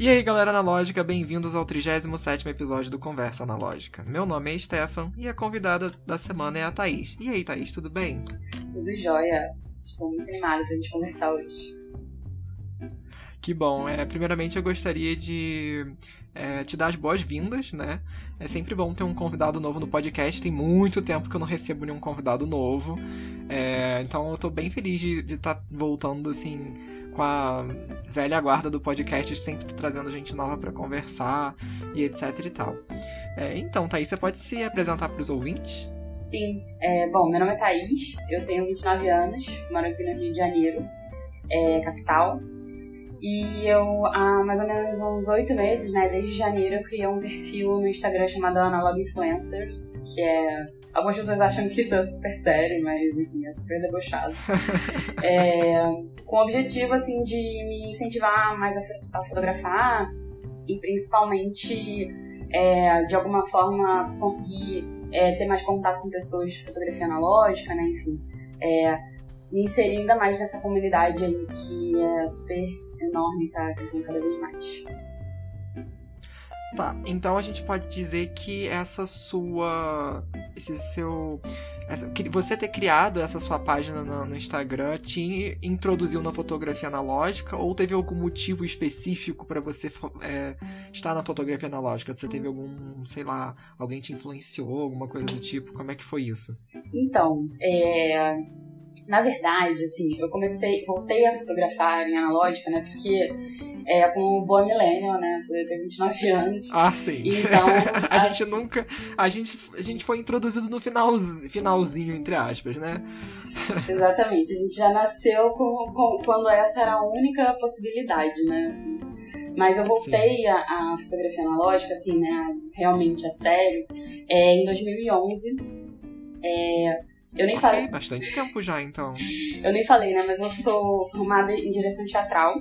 E aí, galera analógica, bem-vindos ao 37º episódio do Conversa Analógica. Meu nome é Stefan e a convidada da semana é a Thaís. E aí, Thaís, tudo bem? Tudo jóia. Estou muito animada pra gente conversar hoje. Que bom. É, primeiramente, eu gostaria de é, te dar as boas-vindas, né? É sempre bom ter um convidado novo no podcast. Tem muito tempo que eu não recebo nenhum convidado novo. É, então eu tô bem feliz de estar tá voltando, assim, com a velha guarda do podcast, sempre trazendo gente nova para conversar e etc e tal. É, então, Thaís, você pode se apresentar para os ouvintes? Sim. É, bom, meu nome é Thaís, eu tenho 29 anos, moro aqui no Rio de Janeiro, é, capital. E eu, há mais ou menos uns oito meses, né, desde janeiro, eu criei um perfil no Instagram chamado Analog Influencers, que é. Algumas pessoas acham que isso é super sério, mas enfim, é super debochado. é, com o objetivo, assim, de me incentivar mais a, a fotografar e principalmente, é, de alguma forma, conseguir é, ter mais contato com pessoas de fotografia analógica, né, enfim. É, me inserir ainda mais nessa comunidade aí que é super enorme e tá crescendo cada vez mais. Tá, então a gente pode dizer que essa sua. Esse seu. Essa, você ter criado essa sua página no, no, Instagram te introduziu na fotografia analógica ou teve algum motivo específico para você é, estar na fotografia analógica? Você teve algum, sei lá, alguém te influenciou, alguma coisa do tipo? Como é que foi isso? Então, é, na verdade, assim, eu comecei, voltei a fotografar em analógica, né? Porque é como boa millennial, né? Eu tenho 29 anos. Ah, sim. Então. a, a, gente nunca. A gente, a gente foi introduzido no final, finalzinho, entre aspas, né? Exatamente. A gente já nasceu com, com, quando essa era a única possibilidade, né? Assim. Mas eu voltei a, a, fotografia analógica, assim, né? Realmente a sério, é, em 2011. É, eu nem falei. Bastante tempo já, então. eu nem falei, né? Mas eu sou formada em direção teatral.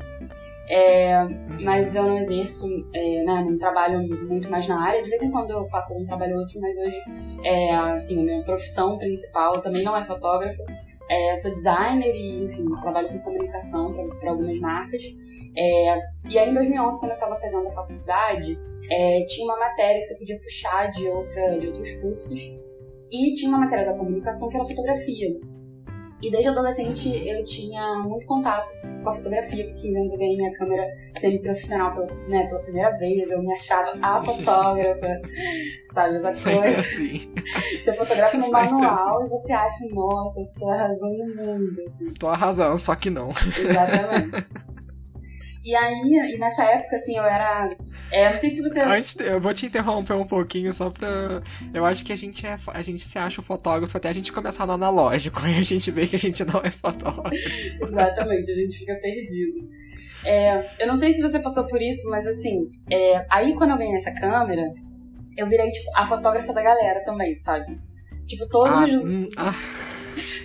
É, mas eu não exerço, é, né, não trabalho muito mais na área. De vez em quando eu faço algum trabalho ou outro, mas hoje, é, assim, a minha profissão principal também não é fotógrafa. É, sou designer e, enfim, trabalho com comunicação para algumas marcas. É, e aí, em 2011, quando eu estava fazendo a faculdade, é, tinha uma matéria que você podia puxar de, outra, de outros cursos. E tinha uma matéria da comunicação que era fotografia. E desde adolescente eu tinha muito contato com a fotografia. Com 15 anos eu ganhei minha câmera semi-profissional pela, né, pela primeira vez. Eu me achava a fotógrafa, sabe? Essa coisa. Assim. Você fotografa no manual assim. e você acha, nossa, tô arrasando no mundo. Assim. Tô arrasando, só que não. Exatamente. E aí, e nessa época, assim, eu era. É, não sei se você. Antes, eu vou te interromper um pouquinho só pra. Eu acho que a gente é. A gente se acha o fotógrafo até a gente começar no analógico. E a gente vê que a gente não é fotógrafo. Exatamente, a gente fica perdido. É, eu não sei se você passou por isso, mas assim, é, aí quando eu ganhei essa câmera, eu virei, tipo, a fotógrafa da galera também, sabe? Tipo, todos ah, os. Hum, ah.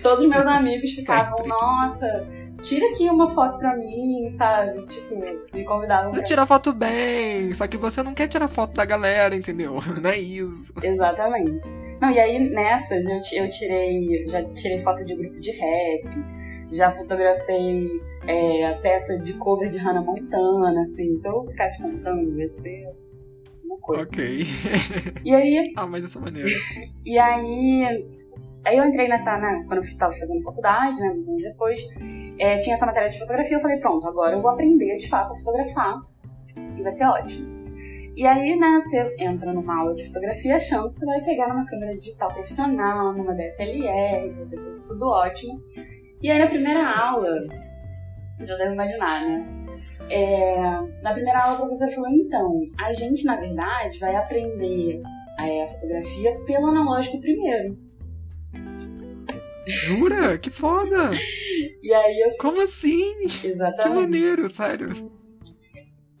Todos os meus amigos ficavam, Sempre. nossa tira aqui uma foto pra mim, sabe? Tipo, me convidavam. Você pra... tira foto bem, só que você não quer tirar foto da galera, entendeu? Não é isso. Exatamente. Não, e aí nessas eu, eu tirei, já tirei foto de grupo de rap, já fotografei é, peça de cover de Hannah Montana, assim. Se eu ficar te contando, vai ser uma coisa. Ok. E aí. ah, mas essa maneira. E aí. Aí eu entrei nessa, né, quando eu tava fazendo faculdade, né, uns anos depois, é, tinha essa matéria de fotografia, eu falei, pronto, agora eu vou aprender de fato a fotografar e vai ser ótimo. E aí, né, você entra numa aula de fotografia achando que você vai pegar numa câmera digital profissional, numa DSLR, vai ser tudo, ótimo. E aí na primeira aula, já deve imaginar, né? É, na primeira aula a professora falou, então, a gente na verdade vai aprender é, a fotografia pelo analógico primeiro. Jura? Que foda! E aí eu. Como assim? Exatamente. Que maneiro, sério.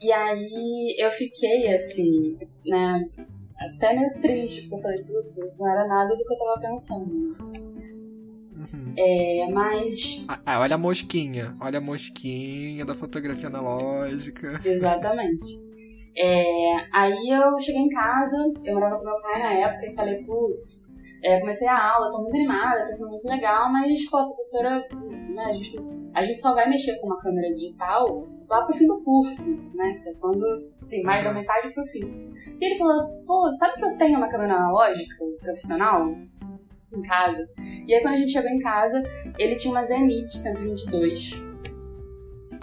E aí eu fiquei assim, né? Até meio triste, porque eu falei, putz, não era nada do que eu tava pensando. Uhum. É, mas. Ah, ah, olha a mosquinha. Olha a mosquinha da fotografia analógica. Exatamente. É, aí eu cheguei em casa, eu morava com meu pai na época e falei, putz, É, comecei a aula, tô muito animada, tá sendo muito legal, mas, pô, a professora, né, a gente, a gente só vai mexer com uma câmera digital lá pro fim do curso, né? Que é quando, assim, mais da uhum. metade pro fim. E ele falou, pô, sabe que eu tenho uma câmera analógica profissional? Em casa. E aí quando a gente chegou em casa, ele tinha uma Zenith 122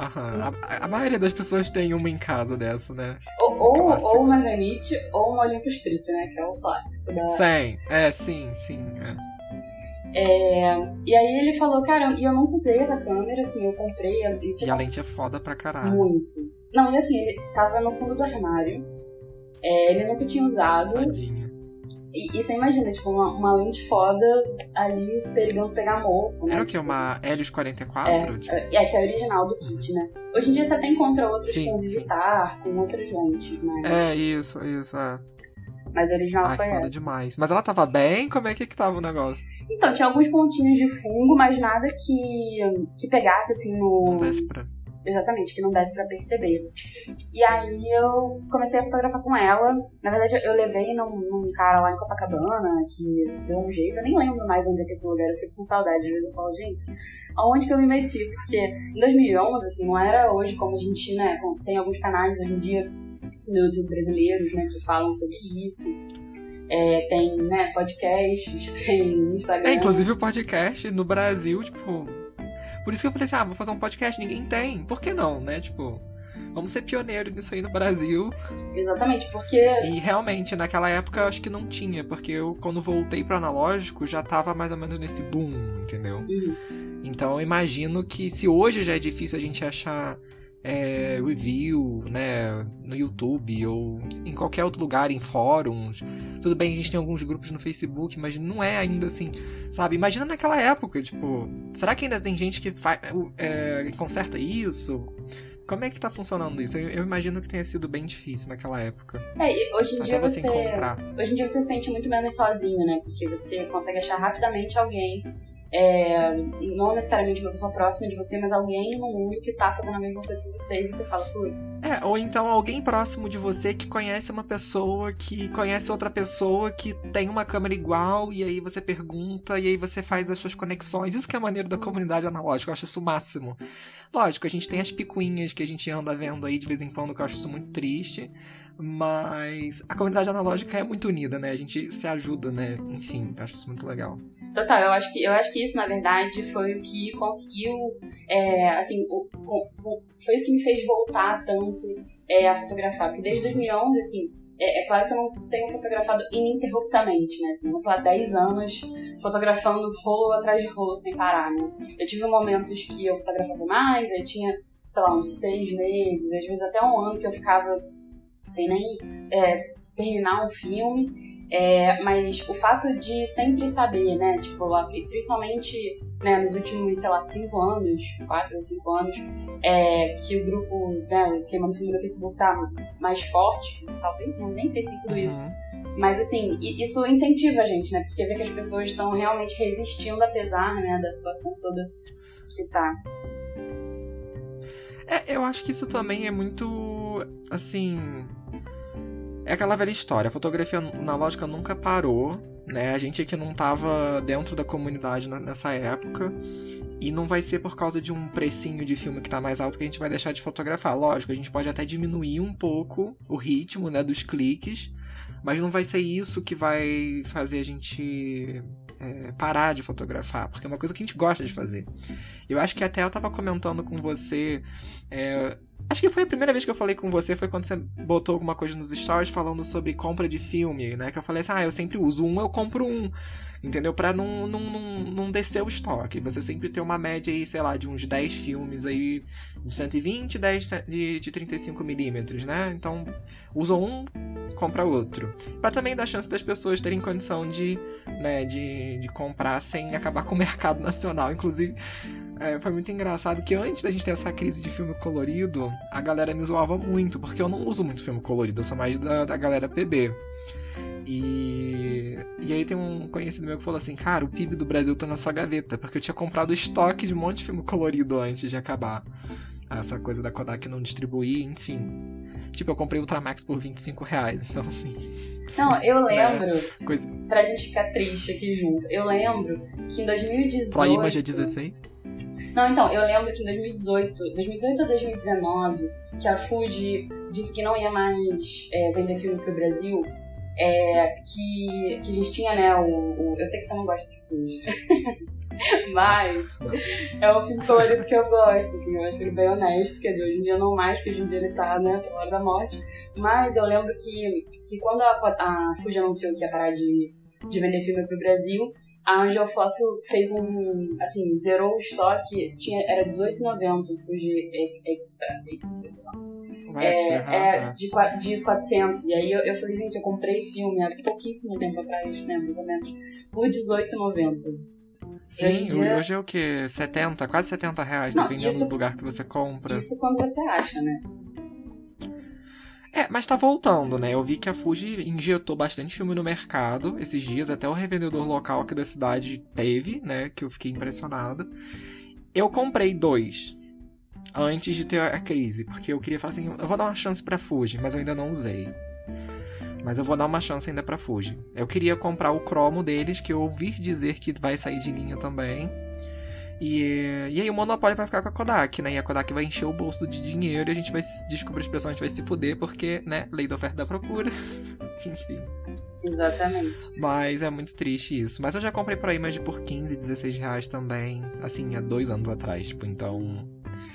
Aham. A, a, maioria das pessoas tem uma em casa dessa, né? Ou, ou, ou uma Zenith ou uma Olympus Trip, né? Que é o clássico da. Sim, é, sim, sim. É. É, e aí ele falou, cara, e eu nunca usei essa câmera, assim, eu comprei. E, tipo, e a lente é foda pra caralho. Muito. Não, e assim, ele tava no fundo do armário. É, ele nunca tinha usado. Tadinho. E, e você imagina, tipo, uma, uma lente foda ali perigando pegar mofo, né? Era o quê? Uma Helios 44? É, tipo... é, que é a original do kit, né? Hoje em dia você até encontra outros sim, com visitar, sim. com outras lentes, mas... É, isso, isso, é. Mas a original Ai, foi foda essa. demais. Mas ela tava bem? Como é que, que tava o negócio? Então, tinha alguns pontinhos de fungo, mas nada que, que pegasse, assim, no... Não desse pra... Exatamente, que não desse para perceber. E aí eu comecei a fotografar com ela. Na verdade, eu levei num, num, cara lá em Copacabana que deu um jeito. Eu nem lembro mais onde é que esse lugar. Eu fico com saudade. Às vezes eu falo, gente, aonde que eu me meti? Porque em 2011, assim, não era hoje como a gente, né? Tem alguns canais hoje em dia no YouTube brasileiros, né, que falam sobre isso. É, tem, né, podcasts, tem Instagram. É, inclusive o podcast no Brasil, tipo, por isso que eu falei assim, ah, vou fazer um podcast, ninguém tem. Por que não, né? Tipo, vamos ser pioneiro nisso aí no Brasil. Exatamente, porque. E realmente, naquela época eu acho que não tinha, porque eu, quando voltei pro analógico, já tava mais ou menos nesse boom, entendeu? Uhum. Então eu imagino que se hoje já é difícil a gente achar é, review, né, no YouTube ou em qualquer outro lugar, em fóruns. Tudo bem a gente tem alguns grupos no Facebook, mas não é ainda assim, sabe? Imagina naquela época, tipo, será que ainda tem gente que faz, é, conserta isso? Como é que tá funcionando isso? Eu, eu, imagino que tenha sido bem difícil naquela época. É, hoje em dia você, você hoje em dia você se sente muito menos sozinho, né? Porque você consegue achar rapidamente alguém é, não necessariamente uma pessoa próxima de você, mas alguém no mundo que tá fazendo a mesma coisa que você e você fala, putz. É, ou então alguém próximo de você que conhece uma pessoa que conhece outra pessoa que tem uma câmera igual, e aí você pergunta, e aí você faz as suas conexões. Isso que é maneiro da comunidade analógica, eu acho isso o máximo. Lógico, a gente tem as picuinhas que a gente anda vendo aí de vez em quando, que eu acho isso muito triste. Mas a comunidade analógica é muito unida, né? A gente se ajuda, né? Enfim, acho isso muito legal. Total, eu acho que, eu acho que isso, na verdade, foi o que conseguiu, é, assim, o, o, foi isso que me fez voltar tanto é, a fotografar. Porque desde 2011, assim, é, é, claro que eu não tenho fotografado ininterruptamente, né? Assim, eu não tô há 10 anos fotografando rolo atrás de rolo sem parar, né? Eu tive momentos que eu fotografava mais, eu tinha, sei lá, uns seis meses, às vezes até um ano que eu ficava sem nem é, terminar um filme. É, mas o fato de sempre saber, né, tipo, principalmente né, nos últimos, sei lá, cinco anos, quatro ou cinco anos, é, que o grupo, né, Queimando Filme no Facebook tá mais forte, talvez, não, nem sei se tem tudo isso, uhum. mas assim, isso incentiva a gente, né, porque vê que as pessoas estão realmente resistindo apesar, né, da situação toda que tá. É, eu acho que isso também é muito, assim, é aquela velha história, a fotografia analógica nunca parou, né? A gente aqui não tava dentro da comunidade nessa época. E não vai ser por causa de um precinho de filme que tá mais alto que a gente vai deixar de fotografar. Lógico, a gente pode até diminuir um pouco o ritmo, né, dos cliques, mas não vai ser isso que vai fazer a gente é, parar de fotografar, porque é uma coisa que a gente gosta de fazer. Eu acho que até eu tava comentando com você. É, Acho que foi a primeira vez que eu falei com você, foi quando você botou alguma coisa nos stories falando sobre compra de filme, né? Que eu falei assim, ah, eu sempre uso um, eu compro um. Entendeu? Pra não, não, não, não descer o estoque. Você sempre ter uma média aí, sei lá, de uns 10 filmes aí de 120 10 de, de 35mm, né? Então, usa um, compra outro. Para também dar chance das pessoas terem condição de, né, de, de comprar sem acabar com o mercado nacional. Inclusive, é, foi muito engraçado que antes da gente ter essa crise de filme colorido, a galera me zoava muito, porque eu não uso muito filme colorido, eu sou mais da, da galera PB. E, e aí tem um conhecido meu que falou assim, cara, o PIB do Brasil tá na sua gaveta, porque eu tinha comprado estoque de um monte de filme colorido antes de acabar. Essa coisa da Kodak não distribuir, enfim. Tipo, eu comprei Ultramax por 25 reais, então assim. Não, eu né, lembro, é, coisa... pra gente ficar triste aqui junto, eu lembro que em 2018... Pro Image é 16? Não, então, eu lembro que em 2018, 2018 ou 2019, que a Fuji disse que não ia mais é, vender filme pro Brasil, é, que, que a gente tinha, né, o, o, Eu sei que você não gosta de filme. Mas é um filme colorido que eu gosto, assim, eu acho ele bem honesto. Quer dizer, hoje em dia não mais, porque hoje em dia ele tá, né, pela hora da morte. Mas eu lembro que, que quando a, a Fuji anunciou que ia parar de, de vender filme pro Brasil, a Angel Photo fez um. Assim, zerou o estoque, tinha, era R$18,90 o Fuji Extra. extra é, é, de, de 400. E aí eu, eu falei, gente, eu comprei filme há pouquíssimo tempo atrás, né, mais ou menos, por R$18,90. Sim, hoje, dia... hoje, é o que? 70, quase 70 reais, Não, dependendo isso, do lugar que você compra. Isso quando você acha, né? É, mas tá voltando, né? Eu vi que a Fuji injetou bastante filme no mercado esses dias, até o revendedor local aqui da cidade teve, né? Que eu fiquei impressionado. Eu comprei dois antes de ter a crise, porque eu queria falar assim, eu vou dar uma chance pra Fuji, mas eu ainda não usei. Mas eu vou dar uma chance ainda pra Fuji. Eu queria comprar o cromo deles, que eu ouvi dizer que vai sair de linha também. E, e aí o monopólio vai ficar com a Kodak, né? E a Kodak vai encher o bolso de dinheiro e a gente vai, descobrir a expressão, a gente vai se fuder, porque, né, lei da oferta e da procura. Enfim. Exatamente. Mas é muito triste isso. Mas eu já comprei pra Image por 15, 16 reais também, assim, há dois anos atrás, tipo, então...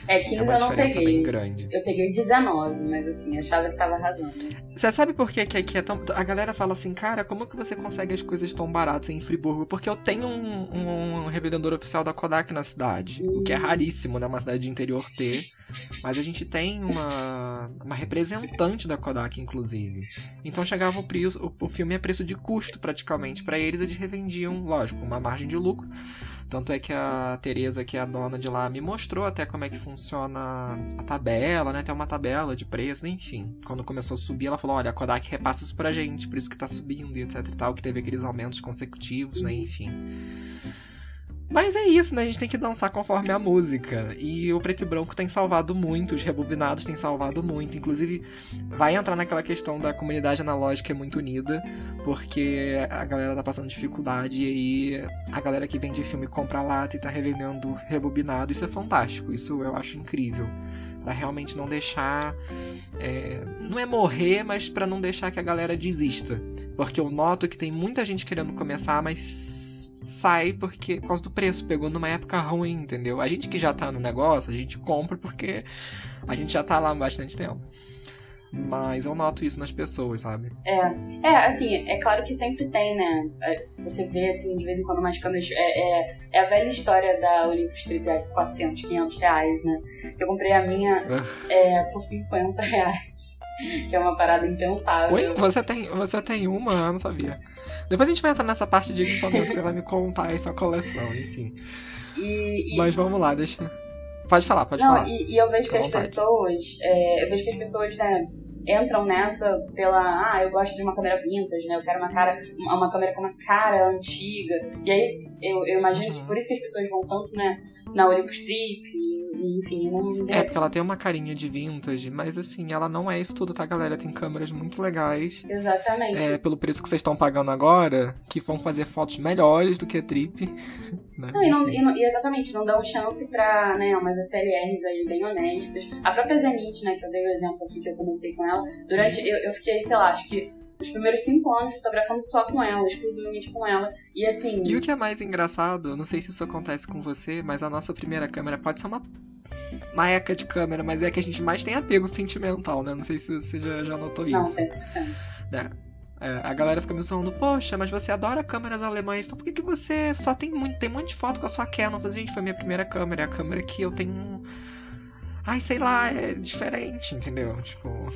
É, 15 é eu não peguei. Eu peguei 19, mas assim, achava que tava arrasando. Você sabe por que, que aqui é tão. A galera fala assim, cara, como que você consegue as coisas tão baratas em Friburgo? Porque eu tenho um, um revendedor oficial da Kodak na cidade. Hum. O que é raríssimo, né? Uma cidade de interior ter. Mas a gente tem uma, uma representante da Kodak, inclusive. Então chegava o preço, o, o filme a preço de custo, praticamente. para eles, eles revendiam, lógico, uma margem de lucro. Tanto é que a Tereza, que é a dona de lá, me mostrou até como é que funciona a tabela, né? Tem uma tabela de preço, enfim. Quando começou a subir, ela falou: olha, a Kodak repassa isso pra gente, por isso que tá subindo e etc e tal, que teve aqueles aumentos consecutivos, né? Enfim. Mas é isso, né? A gente tem que dançar conforme a música. E o preto e branco tem salvado muito, os rebobinados têm salvado muito. Inclusive, vai entrar naquela questão da comunidade analógica é muito unida, porque a galera tá passando dificuldade e aí a galera que vende filme compra lata e tá revendendo rebobinado. Isso é fantástico, isso eu acho incrível. Pra realmente não deixar. É, não é morrer, mas para não deixar que a galera desista. Porque eu noto que tem muita gente querendo começar, mas sai porque por causa do preço, pegou numa época ruim, entendeu? A gente que já tá no negócio, a gente compra porque a gente já tá lá há bastante tempo. Mas eu noto isso nas pessoas, sabe? É, é assim, é claro que sempre tem, né? É, você vê, assim, de vez em quando umas câmeras. É, é, é a velha história da Olympus Trip a 400, 500 reais, né? Eu comprei a minha é, por 50 reais. Que é uma parada impensável. Oi? Você tem, você tem uma? Eu não sabia. Depois a gente vai entrar nessa parte de equipamentos que você vai me contar aí sua coleção, enfim. E, e... Mas vamos lá, deixa. Pode falar, pode Não, falar. E, e eu vejo que as pessoas. É, eu vejo que as pessoas, né, entram nessa pela. Ah, eu gosto de uma câmera vintage, né? Eu quero uma cara. Uma câmera com uma cara antiga. E aí eu, eu imagino uhum. que por isso que as pessoas vão tanto, né, na Olympus Trip enfim, não... É, porque ela tem uma carinha de vintage, mas assim, ela não é isso tudo, tá, galera? Tem câmeras muito legais. Exatamente. É, pelo preço que vocês estão pagando agora, que vão fazer fotos melhores do que a Trip. Né? Não, e, não, e, não, e, exatamente, não dão chance pra, né, umas SLRs aí bem honestas. A própria Zenith, né, que eu dei o exemplo aqui, que eu comecei com ela, durante, eu, eu fiquei, sei lá, acho que os primeiros cinco anos fotografando só com ela, exclusivamente com ela. E assim. E o que é mais engraçado, não sei se isso acontece com você, mas a nossa primeira câmera pode ser uma. Uma eca de câmera, mas é que a gente mais tem apego sentimental, né? Não sei se você já, já notou não, isso. Não, 100%. É. É, a galera fica me zoando, poxa, mas você adora câmeras alemãs, então por que, que você só tem muito, tem muito de foto com a sua Canon? Falei, gente, foi minha primeira câmera, é a câmera que eu tenho. Ai, sei lá, é diferente, entendeu? Tipo.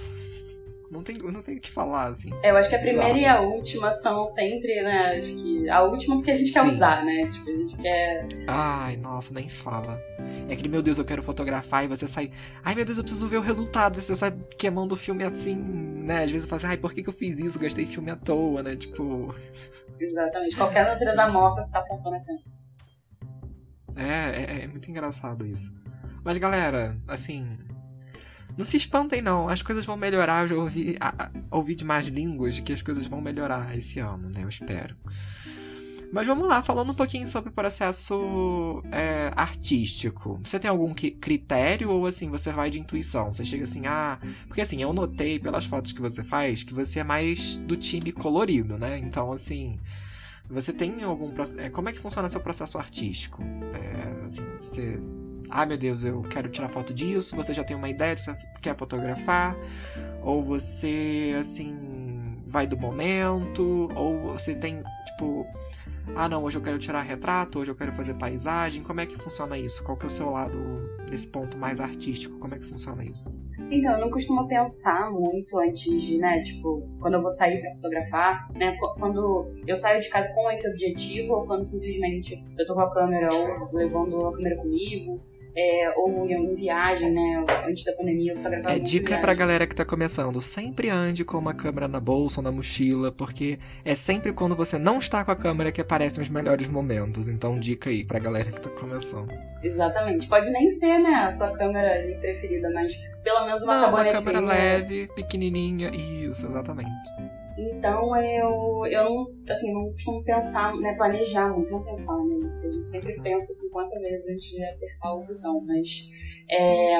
Não tem, não tem o que falar, assim. Eu acho que a primeira e a última são sempre, né? Acho que a última porque a gente quer Sim. usar, né? Tipo, a gente quer. Ai, nossa, nem fala. É que, meu Deus, eu quero fotografar e você sai. Ai, meu Deus, eu preciso ver o resultado. E você sai queimando o filme assim, né? Às vezes você fala assim, ai, por que, que eu fiz isso? Gastei filme à toa, né? Tipo. Exatamente. Qualquer natureza morta você tá apontando a câmera. É, é, é muito engraçado isso. Mas, galera, assim, Não se espantem, não. As coisas vão melhorar. Eu já ouvi, a, a, ouvi de mais línguas de que as coisas vão melhorar esse ano, né? Eu espero. Mas vamos lá, falando um pouquinho sobre o processo é, artístico. Você tem algum critério ou assim, você vai de intuição? Você chega assim, ah. Porque assim, eu notei pelas fotos que você faz que você é mais do time colorido, né? Então, assim. Você tem algum. É, como é que funciona seu processo artístico? É, assim, você ah, meu Deus, eu quero tirar foto disso, você já tem uma ideia, você quer fotografar, ou você, assim, vai do momento, ou você tem, tipo, ah, não, hoje eu quero tirar retrato, hoje eu quero fazer paisagem, como é que funciona isso? Qual que é o seu lado nesse ponto mais artístico, como é que funciona isso? Então, eu não costumo pensar muito antes de, né, tipo, quando eu vou sair para fotografar, né, quando eu saio de casa com esse objetivo, ou quando simplesmente eu tô com a câmera ou levando a câmera comigo, é, ou em, viagem, né? Antes da pandemia, eu fotografava É dica viagem. pra galera que tá começando: sempre ande com uma câmera na bolsa ou na mochila, porque é sempre quando você não está com a câmera que aparecem os melhores momentos. Então, dica aí pra galera que tá começando. Exatamente. Pode nem ser, né, a sua câmera preferida, mas pelo menos uma não, saboneteira. Uma câmera leve, pequenininha. Isso, exatamente. Então eu, eu não, assim, não costumo pensar, né, planejar muito, não pensar, né? A gente sempre pensa 50 vezes antes de apertar o botão, mas é,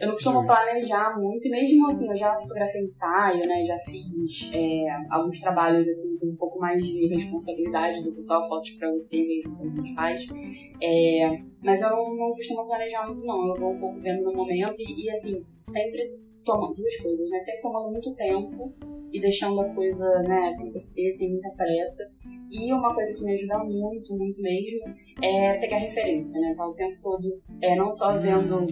eu não costumo planejar muito, e mesmo assim, eu já fotografei ensaio, né? Já fiz é, alguns trabalhos assim com um pouco mais de responsabilidade do que só fotos para você mesmo, como a gente faz. É, mas eu não, não costumo planejar muito, não. Eu vou um pouco vendo no momento e, e assim, sempre tomando duas coisas, né? Sempre tomando muito tempo e deixando a coisa né, acontecer sem muita pressa. E uma coisa que me ajuda muito, muito mesmo, é pegar referência, né? Tá o tempo todo é, não só vendo hum,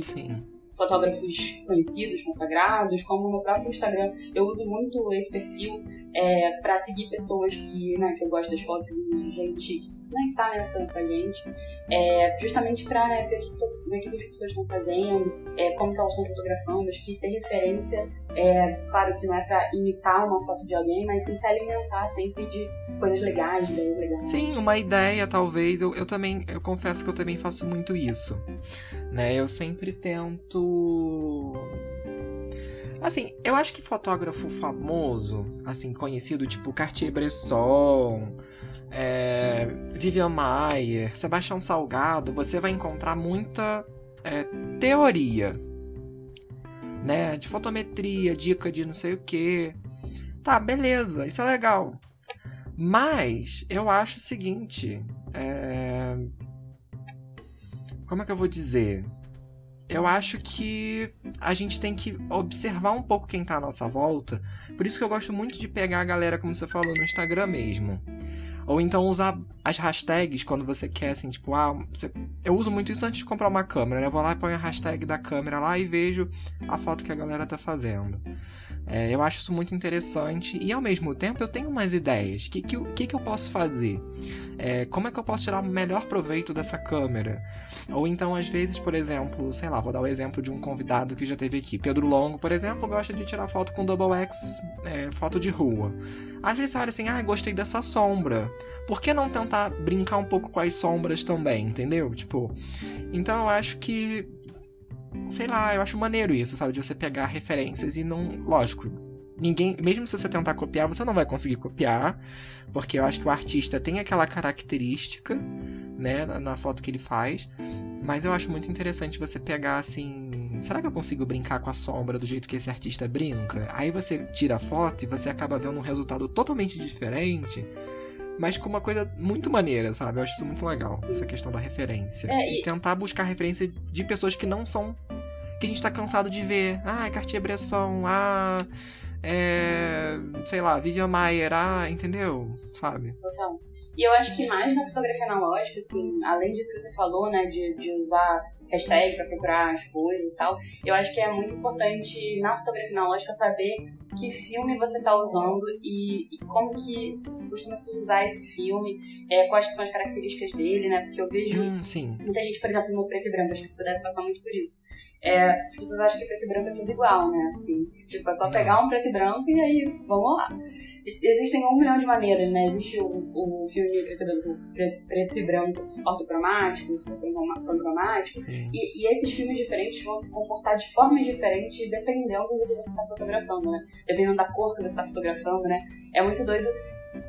fotógrafos conhecidos, consagrados, como no próprio Instagram. Eu uso muito esse perfil é, para seguir pessoas que, né, que eu gosto das fotos e gente que, né, tá nessa com a gente, é, justamente para né, ver o ver que, que as pessoas estão fazendo, é, como que elas estão fotografando, acho que ter referência, é, claro que não é para imitar uma foto de alguém, mas sim se alimentar sempre de coisas legais, ideias legais. Sim, uma ideia talvez, eu, eu também, eu confesso que eu também faço muito isso, né, eu sempre tento Assim, eu acho que fotógrafo famoso, assim, conhecido, tipo Cartier-Bresson, é, Vivian Maier, Sebastião Salgado, você vai encontrar muita é, teoria, né? De fotometria, dica de não sei o que. Tá, beleza, isso é legal. Mas eu acho o seguinte. É... Como é que eu vou dizer? eu acho que a gente tem que observar um pouco quem tá à nossa volta. Por isso que eu gosto muito de pegar a galera, como você falou, no Instagram mesmo. Ou então usar as hashtags quando você quer, assim, tipo, ah, você... eu uso muito isso antes de comprar uma câmera, né? Eu vou lá e ponho a hashtag da câmera lá e vejo a foto que a galera tá fazendo. É, eu acho isso muito interessante e ao mesmo tempo eu tenho umas ideias. O que, que, que, eu posso fazer? É, como é que eu posso tirar o melhor proveito dessa câmera? Ou então, às vezes, por exemplo, sei lá, vou dar o exemplo de um convidado que já teve aqui. Pedro Longo, por exemplo, gosta de tirar foto com Double X, é, foto de rua. Às vezes você olha assim, ah, gostei dessa sombra. Por que não tentar brincar um pouco com as sombras também, entendeu? Tipo, então eu acho que sei lá, eu acho maneiro isso, sabe? De você pegar referências e não. Lógico, ninguém. Mesmo se você tentar copiar, você não vai conseguir copiar. Porque eu acho que o artista tem aquela característica, né, na, na foto que ele faz. Mas eu acho muito interessante você pegar assim. Será que eu consigo brincar com a sombra do jeito que esse artista brinca? Aí você tira a foto e você acaba vendo um resultado totalmente diferente mas com uma coisa muito maneira, sabe? Eu acho isso muito legal, Sim. essa questão da referência. É, e... e... tentar buscar referência de pessoas que não são. que a gente tá cansado de ver. Ah, Cartier-Bresson, ah. É, sei lá, Vivian Maier, ah, entendeu? Sabe? Total. E eu acho que mais na fotografia analógica, assim, além disso que você falou, né, de, de usar hashtag para procurar as coisas e tal. Eu acho que é muito importante na fotografia analógica saber que filme você está usando e, e, como que costuma se usar esse filme, é, quais que são as características dele, né? Porque eu vejo hum, muita gente, por exemplo, no preto e branco, acho que você deve passar muito por isso. É, as pessoas acham que preto e branco é tudo igual, né? Assim, tipo, é só pegar um preto e branco e aí vamos lá. Existem um milhão de maneiras, né? Existe o, o filme preto, preto, preto e branco ortocromático, super cromático, e, e, esses filmes diferentes vão se comportar de formas diferentes dependendo do que você está fotografando, né? Dependendo da cor que você está fotografando, né? É muito doido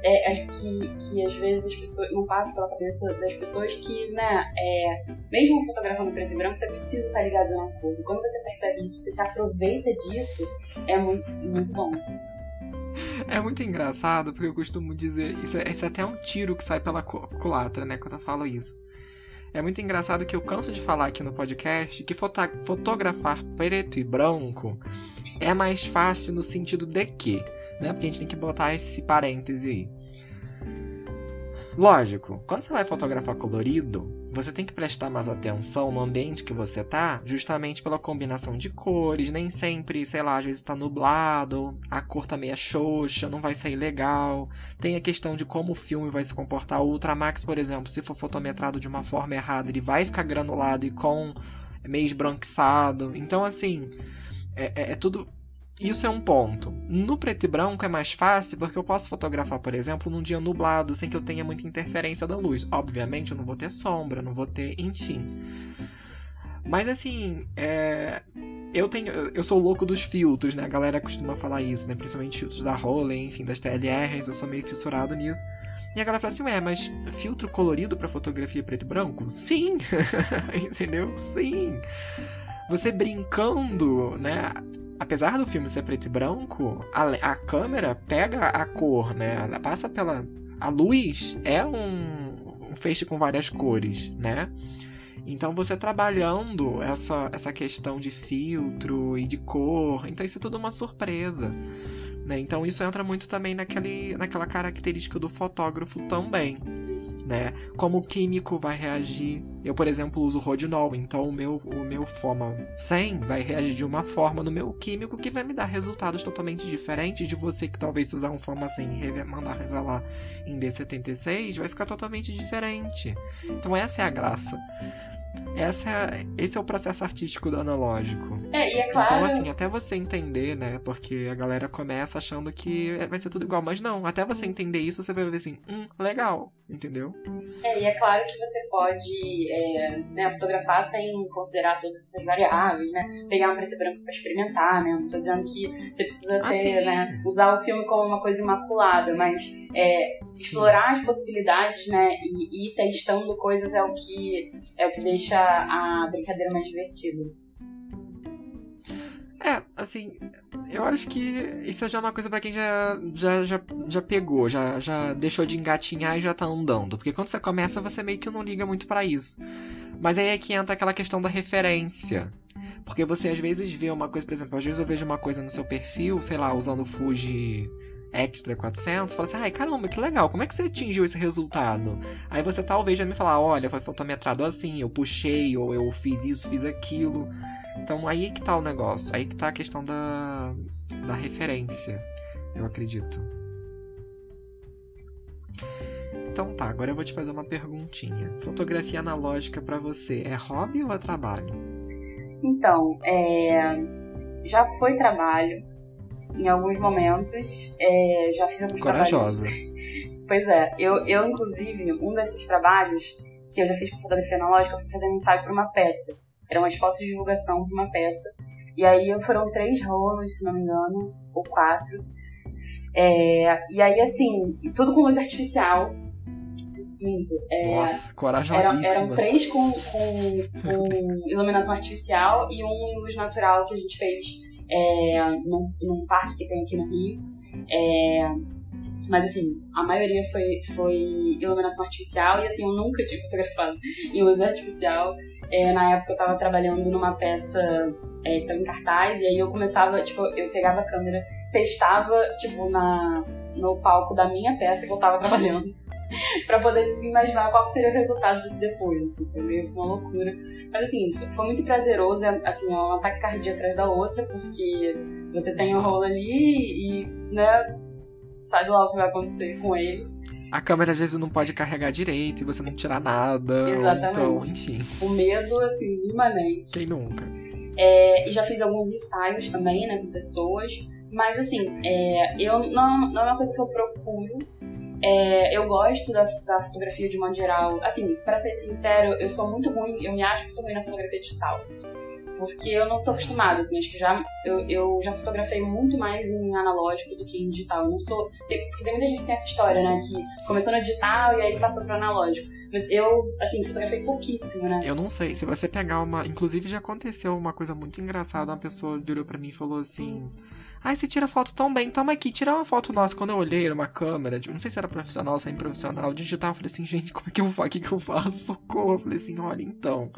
é, é, que, que às vezes as pessoas não passa pela cabeça das pessoas que, né, é, mesmo fotografando preto e branco, você precisa estar ligado na cor. E quando você percebe isso, você se aproveita disso, é muito, muito bom. É muito engraçado, porque eu costumo dizer. Isso é, isso é até um tiro que sai pela culatra, né? Quando eu falo isso. É muito engraçado que eu canso de falar aqui no podcast que foto fotografar preto e branco é mais fácil no sentido de que, né? Porque a gente tem que botar esse parêntese aí. Lógico, quando você vai fotografar colorido, você tem que prestar mais atenção no ambiente que você tá, justamente pela combinação de cores. Nem sempre, sei lá, às vezes tá nublado, a cor tá meio xoxa, não vai sair legal. Tem a questão de como o filme vai se comportar. O Ultramax, por exemplo, se for fotometrado de uma forma errada, ele vai ficar granulado e com meio esbranquiçado. Então, assim, é, é, é tudo isso é um ponto. No preto e branco é mais fácil porque eu posso fotografar, por exemplo, num dia nublado, sem que eu tenha muita interferência da luz. Obviamente eu não vou ter sombra, não vou ter. enfim. Mas assim, é... eu tenho. Eu sou louco dos filtros, né? A galera costuma falar isso, né? Principalmente filtros da Rollei, enfim, das TLRs, eu sou meio fissurado nisso. E a galera fala assim, ué, mas filtro colorido para fotografia preto e branco? Sim! Entendeu? Sim! Você brincando, né? apesar do filme ser preto e branco, a, a câmera pega a cor, né? Ela passa pela. A luz é um, um feixe com várias cores, né? Então você trabalhando essa, essa questão de filtro e de cor, então isso é tudo uma surpresa. Né? Então isso entra muito também naquele, naquela característica do fotógrafo também né? Como o químico vai reagir. Eu, por exemplo, uso rodinol, então o meu, o meu FOMA 100 vai reagir de uma forma no meu químico que vai me dar resultados totalmente diferentes de você que talvez usar um FOMA 100 e mandar revelar em D76 vai ficar totalmente diferente. Então essa é a graça. Essa é, esse é o processo artístico do analógico. É, e é claro. Então, assim, até você entender, né? Porque a galera começa achando que vai ser tudo igual, mas não. Até você entender isso, você vai ver assim, hum, legal, entendeu? É, e é claro que você pode é, né, fotografar sem considerar todas essas variáveis, né? Pegar um preto e branco pra experimentar, né? Não tô dizendo que você precisa ah, ter, né? Usar o filme como uma coisa imaculada, mas é, explorar as possibilidades, né? E, ir testando coisas é o que é o que deixa a brincadeira mais divertida. É, assim, eu acho que isso já é uma coisa para quem já, já, já, já pegou, já, já deixou de engatinhar e já tá andando. Porque quando você começa, você meio que não liga muito para isso. Mas aí é que entra aquela questão da referência. Porque você às vezes vê uma coisa, por exemplo, às vezes eu vejo uma coisa no seu perfil, sei lá, usando Fuji Extra 400, fala assim, ai caramba, que legal, como é que você atingiu esse resultado? Aí você talvez já me falar, olha, foi fotometrado assim, eu puxei, ou eu fiz isso, fiz aquilo. Então aí que tá o negócio, aí que tá a questão da, da referência, eu acredito. Então tá, agora eu vou te fazer uma perguntinha. Fotografia analógica para você é hobby ou é trabalho? Então, é... já foi trabalho, em alguns momentos. É, já fiz alguns Corajosa. trabalhos. Pois é, eu, eu inclusive, um desses trabalhos que eu já fiz com fotografia analógica, eu fui fazer um ensaio para uma peça. Eram umas fotos de divulgação para uma peça. E aí foram três rolos, se não me engano, ou quatro. É, e aí, assim, tudo com luz artificial. Minto. É, Nossa, corajosíssima. Eram, eram três com, com, com iluminação artificial e um em luz natural que a gente fez é, num, num, parque que tem aqui no Rio. É, mas assim, a maioria foi, foi iluminação artificial e assim, eu nunca tinha fotografado em luz artificial. É, na época eu tava trabalhando numa peça é, que tava em cartaz e aí eu começava, tipo, eu pegava a câmera, testava, tipo, na, no palco da minha peça que eu tava trabalhando. pra poder imaginar qual seria o resultado disso depois, assim, foi meio uma loucura. Mas assim, foi muito prazeroso, é, assim, é um ataque cardíaco atrás da outra, porque você tem o rolo ali e, né, sabe lá o que vai acontecer com ele. A câmera às vezes não pode carregar direito e você não tirar nada. Exatamente. Então, enfim. O medo, assim, imanente. Quem nunca? É, e já fiz alguns ensaios também, né, com pessoas Mas assim, é, eu não, não é uma coisa que eu procuro. É, eu gosto da, da fotografia de modo geral. Assim, para ser sincero, eu sou muito ruim, eu me acho muito ruim na fotografia digital. Porque eu não tô acostumada, assim, acho que já, eu, eu já fotografei muito mais em analógico do que em digital. Eu não sou. Porque tem muita gente que tem essa história, né? Que começou no digital e aí passou pro analógico. Mas eu, assim, fotografei pouquíssimo, né? Eu não sei. Se você pegar uma. Inclusive já aconteceu uma coisa muito engraçada. Uma pessoa virou para mim e falou assim. Ai, você tira foto tão bem, toma aqui, tira uma foto nossa. Quando eu olhei, era uma câmera, tipo, não sei se era profissional se era improfissional, digital, eu falei assim, gente, como é que eu faço? O que, que eu faço? Socorro. Eu falei assim, olha, então,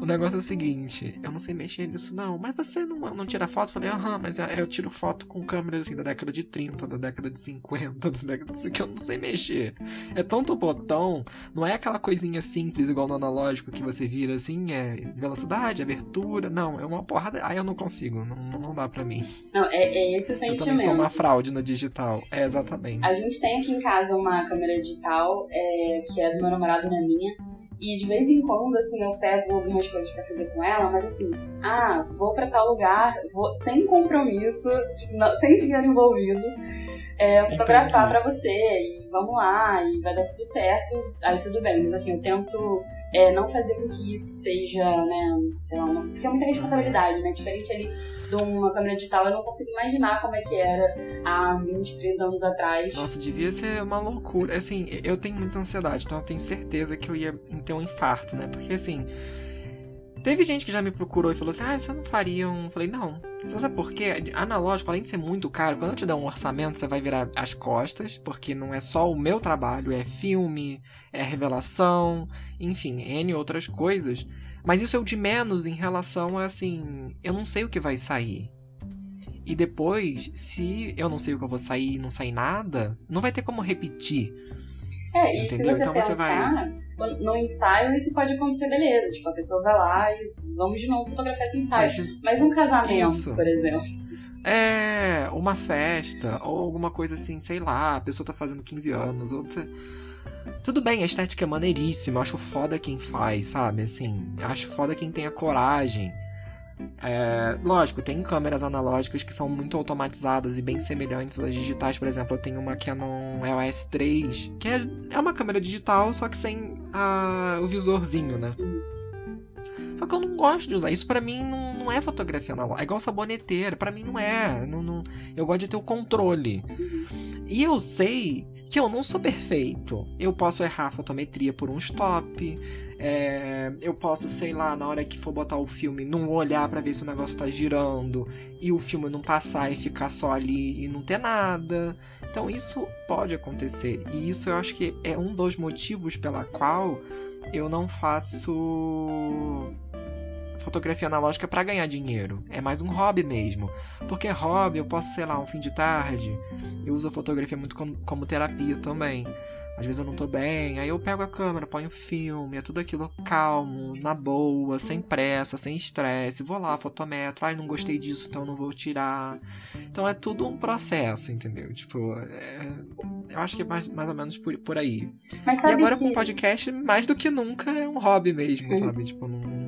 o negócio é o seguinte, eu não sei mexer nisso não, mas você não, não tira foto? Eu falei, aham, mas eu tiro foto com câmeras assim da década de 30, da década de 50, da década disso que eu não sei mexer. É tanto botão, não é aquela coisinha simples igual no analógico que você vira assim, é velocidade, abertura, não, é uma porrada, aí eu não consigo, não, não dá pra mim. Não, é, é esse o Eu sentimento. também sou uma fraude no digital, é exatamente. A gente tem aqui em casa uma câmera digital, é, que é do meu namorado e não é minha. E de vez em quando, assim, eu pego algumas coisas pra fazer com ela, mas assim, ah, vou pra tal lugar, vou sem compromisso, tipo, não- sem dinheiro envolvido, é, fotografar pra você, e vamos lá, e vai dar tudo certo, aí tudo bem. Mas assim, eu tento é, não fazer com que isso seja, né, sei lá, uma- porque é muita responsabilidade, né? Diferente ali de uma câmera digital, eu não consigo imaginar como é que era há 20, 30 anos atrás. Nossa, devia ser uma loucura. Assim, eu tenho muita ansiedade, então eu tenho certeza que eu ia ter um infarto, né? Porque assim. Teve gente que já me procurou e falou assim: Ah, você não faria um. Eu falei, não. Você sabe por quê? Analógico, além de ser muito caro, quando eu te der um orçamento, você vai virar as costas, porque não é só o meu trabalho, é filme, é revelação, enfim, N outras coisas. Mas isso é o de menos em relação a assim. Eu não sei o que vai sair. E depois, se eu não sei o que eu vou sair e não sair nada, não vai ter como repetir. É, e Entendeu? se você Então você pensar, no- no ensaio isso pode acontecer, beleza. Tipo, a pessoa vai lá e vamos de novo fotografar esse ensaio. Mas, Mas um casamento, Isso. por exemplo. É, uma festa, ou alguma coisa assim, sei lá, a pessoa tá fazendo 15 anos, ou. Tudo bem, a estética é maneiríssima, eu acho foda quem faz, sabe? Assim, acho foda quem tem a coragem. É, lógico, tem câmeras analógicas que são muito automatizadas e bem semelhantes às digitais. Por exemplo, eu tenho uma Canon EOS 3, que é, é uma câmera digital, só que sem a- o visorzinho, né? Só que eu não gosto de usar. Isso pra mim não, não é fotografia analógica. É igual saboneteira. Pra mim não é. Não, não- Eu gosto de ter o controle. E eu sei que eu não sou perfeito. Eu posso errar a fotometria por um stop. é, eu posso, sei lá, na hora que for botar o filme, não olhar pra ver se o negócio tá girando. E o filme não passar e ficar só ali e não ter nada. Então isso pode acontecer. E isso eu acho que é um dos motivos pela qual eu não faço fotografia analógica pra ganhar dinheiro. É mais um hobby mesmo. Porque hobby, eu posso, sei lá, um fim de tarde. Eu uso a fotografia muito como, como terapia também. Às vezes eu não tô bem, aí eu pego a câmera, ponho o filme, é tudo aquilo calmo, na boa, sem pressa, sem estresse. Vou lá, fotometro, ai, não gostei disso, então não vou tirar. Então é tudo um processo, entendeu? Tipo, é- eu acho que é mais, mais ou menos por, por aí. Mas E agora que... com o podcast, mais do que nunca, é um hobby mesmo, Sim. sabe? Tipo, não.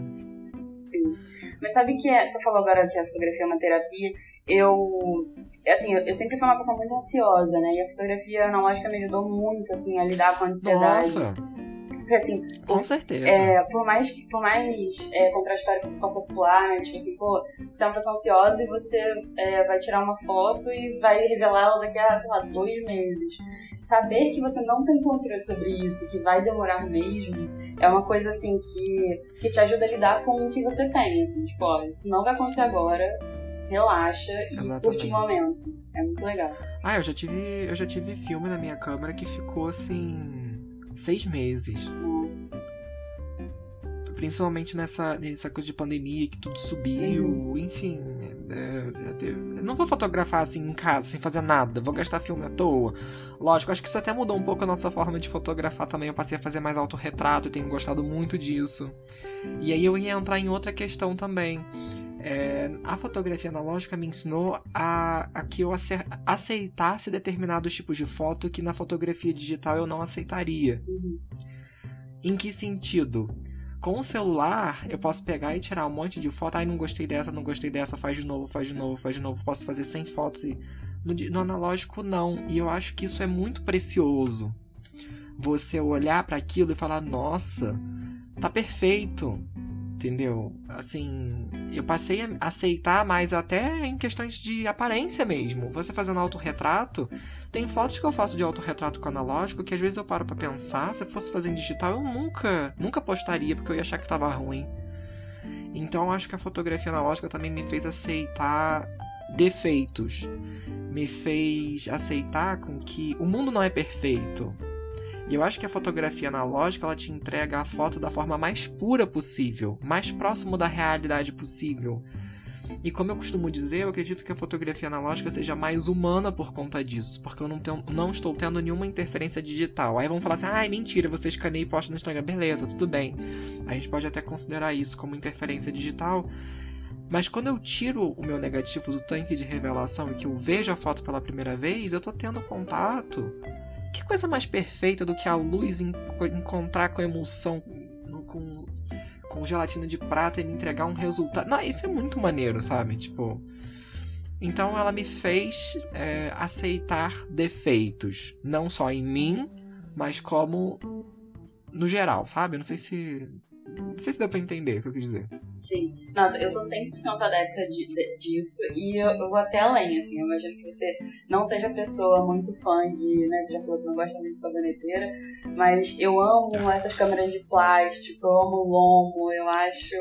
Mas sabe que é- você falou agora que a fotografia é uma terapia. Eu, assim, eu, eu sempre fui uma pessoa muito ansiosa, né? E a fotografia analógica me ajudou muito, assim, a lidar com a ansiedade. Nossa, Porque, assim, com certeza. é, por mais que por mais é, contraditório que você possa soar, né? Tipo assim, pô, você é uma pessoa ansiosa e você é, vai tirar uma foto e vai revelar ela daqui a, sei lá, dois meses. Saber que você não tem controle sobre isso, que vai demorar mesmo, é uma coisa assim que, que te ajuda a lidar com o que você tem. Assim, tipo, ó, isso não vai acontecer agora, relaxa e Exatamente. curte o momento. É muito legal. Ah, eu já tive. Eu já tive filme na minha câmera que ficou assim. Seis meses. Nossa. Principalmente nessa, nessa coisa de pandemia que tudo subiu, Uhum. enfim. é, é, eu não vou fotografar assim em casa, sem fazer nada, vou gastar filme à toa. Lógico, acho que isso até mudou um pouco a nossa forma de fotografar também. Eu passei a fazer mais autorretrato, eu tenho gostado muito disso. E aí eu ia entrar em outra questão também. É, a fotografia analógica me ensinou a, a que eu ace- aceitasse determinados tipos de foto que na fotografia digital eu não aceitaria. Uhum. Em que sentido? Com o celular, eu posso pegar e tirar um monte de foto. Ai, não gostei dessa, não gostei dessa, faz de novo, faz de novo, faz de novo. Posso fazer 100 fotos e. No, no analógico, não. E eu acho que isso é muito precioso. Você olhar para aquilo e falar: nossa, tá perfeito entendeu? Assim, eu passei a aceitar mais até em questões de aparência mesmo. Você fazendo autorretrato, tem fotos que eu faço de autorretrato com analógico que às vezes eu paro para pensar, se eu fosse fazer em digital, eu nunca, nunca postaria porque eu ia achar que tava ruim. Então acho que a fotografia analógica também me fez aceitar defeitos. Me fez aceitar com que o mundo não é perfeito. E eu acho que a fotografia analógica ela te entrega a foto da forma mais pura possível, mais próximo da realidade possível. E como eu costumo dizer, eu acredito que a fotografia analógica seja mais humana por conta disso, porque eu não, tenho, não estou tendo nenhuma interferência digital. Aí vão falar assim: ah, mentira, você escaneia e posta no Instagram. Beleza, tudo bem. A gente pode até considerar isso como interferência digital. Mas quando eu tiro o meu negativo do tanque de revelação e que eu vejo a foto pela primeira vez, eu estou tendo contato que coisa mais perfeita do que a luz encontrar com emulsão, com, com gelatina de prata e me entregar um resultado. Não, isso é muito maneiro, sabe? Tipo. Então ela me fez é, aceitar defeitos, não só em mim, mas como no geral, sabe? Não sei se não sei se dá pra entender o que eu quis dizer. Sim. Nossa, eu sou 100% adepta de, de, disso e eu, eu, vou até além, assim. Eu imagino que você não seja pessoa muito fã de, né, você já falou que não gosta muito de saboneteira, mas eu amo essas câmeras de plástico, eu amo o lomo, eu acho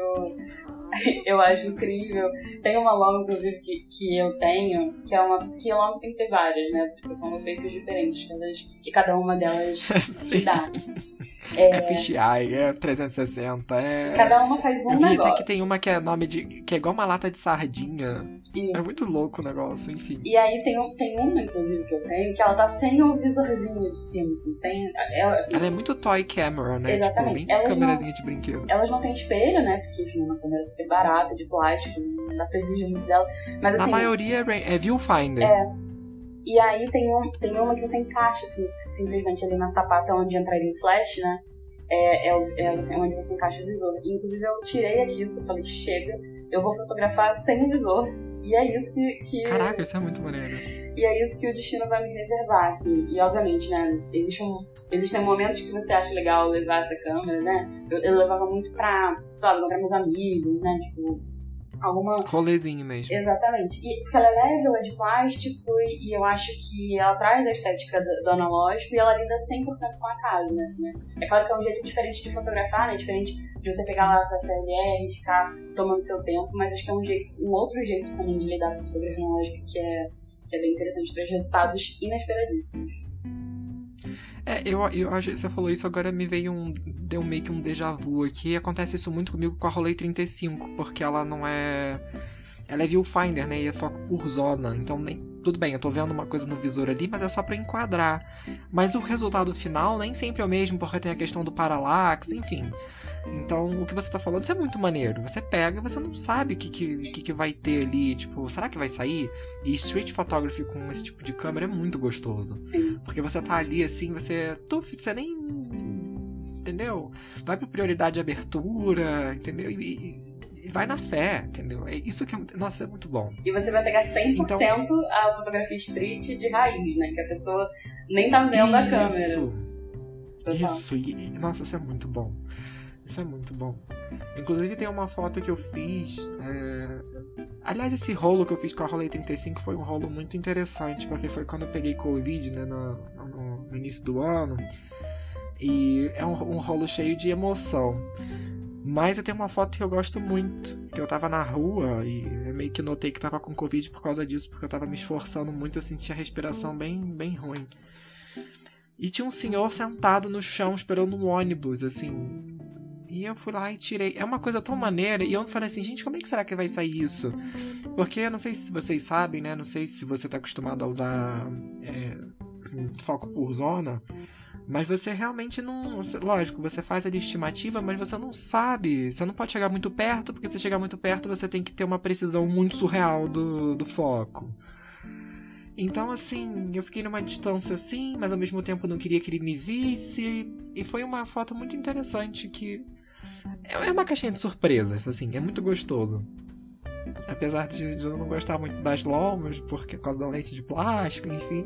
eu acho incrível. Tem uma lomo, inclusive, que, que eu tenho, que é uma. Que lomos tem que ter várias, né? Porque são efeitos diferentes que, elas, que cada uma delas te dá. É, é fisheye, é 360, é... Cada uma faz um eu vi negócio. até que tem uma que é nome de... que é igual uma lata de sardinha. Isso. É muito louco o negócio, enfim. E aí tem, tem uma, inclusive, que eu tenho, que ela tá sem o visorzinho de cima, assim, sem... Ela, assim, ela é muito toy camera, né? Tipo, Exatamente. Tipo, câmerazinha de brinquedo. Elas não têm espelho, né? Porque, enfim, é uma câmera super barata, de plástico, não dá pra exigir muito dela. Mas, assim... A maioria é, é viewfinder. É. E aí tem, um, tem uma que você encaixa, assim, simplesmente ali na sapata onde entraria o flash, né? É, é, é assim, onde você encaixa o visor. E, inclusive eu tirei aquilo que eu falei, chega, eu vou fotografar sem o visor. E é isso que. que... Caraca, isso é muito maneiro. E é isso que o destino vai me reservar, assim. E obviamente, né, existe um, existem momentos que você acha legal levar essa câmera, né? Eu, eu levava muito pra, sei lá, encontrar meus amigos, né? Tipo, alguma. Rolezinho mesmo. Exatamente. E, porque ela é leve, ela é de plástico e, e eu acho que ela traz a estética do, do, analógico e ela lida 100% com a casa, né, assim, né? É claro que é um jeito diferente de fotografar, né? Diferente de você pegar lá a sua SLR e ficar tomando seu tempo, mas acho que é um jeito, um outro jeito também de lidar com a fotografia analógica que é, que é bem interessante, traz resultados inesperadíssimos. É, eu, eu acho que você falou isso, agora me veio um. Deu meio que um déjà vu aqui. Acontece isso muito comigo com a Rolei 35, porque ela não é. Ela é viewfinder, né? E é foco por zona. Então, nem, tudo bem, eu tô vendo uma coisa no visor ali, mas é só para enquadrar. Mas o resultado final nem sempre é o mesmo, porque tem a questão do parallax, enfim. Então, o que você está falando, isso é muito maneiro. Você pega, você não sabe o que, que, que, vai ter ali. Tipo, será que vai sair? E street photography com esse tipo de câmera é muito gostoso. Sim. Porque você tá ali assim, você. Tuf, você nem. Entendeu? Vai pra prioridade de abertura, entendeu? E, e vai na fé, entendeu? É isso que é, nossa, é muito bom. E você vai pegar 100% então, a fotografia street de raiz, né? Que a pessoa nem tá vendo isso, a câmera. Isso. Isso, e, nossa, isso é muito bom. Isso é muito bom. Inclusive tem uma foto que eu fiz. É... Aliás, esse rolo que eu fiz com a Rolei 35 foi um rolo muito interessante, porque foi quando eu peguei Covid, né, no, no, início do ano. E é um, um rolo cheio de emoção. Mas eu tenho uma foto que eu gosto muito, que eu tava na rua e eu meio que notei que tava com Covid por causa disso, porque eu tava me esforçando muito, eu sentia a respiração bem, bem ruim. E tinha um senhor sentado no chão esperando um ônibus, assim, e eu fui lá e tirei. É uma coisa tão maneira. E eu falei assim, gente, como é que será que vai sair isso? Porque eu não sei se vocês sabem, né? Não sei se você tá acostumado a usar é, foco por zona. Mas você realmente não. Lógico, você faz ali estimativa, mas você não sabe. Você não pode chegar muito perto, porque se chegar muito perto você tem que ter uma precisão muito surreal do, do foco. Então, assim, eu fiquei numa distância assim, mas ao mesmo tempo não queria que ele me visse. E foi uma foto muito interessante que É, é uma caixinha de surpresas, assim, é muito gostoso. Apesar de, de eu não gostar muito das lomas, porque por causa da lente de plástico, enfim.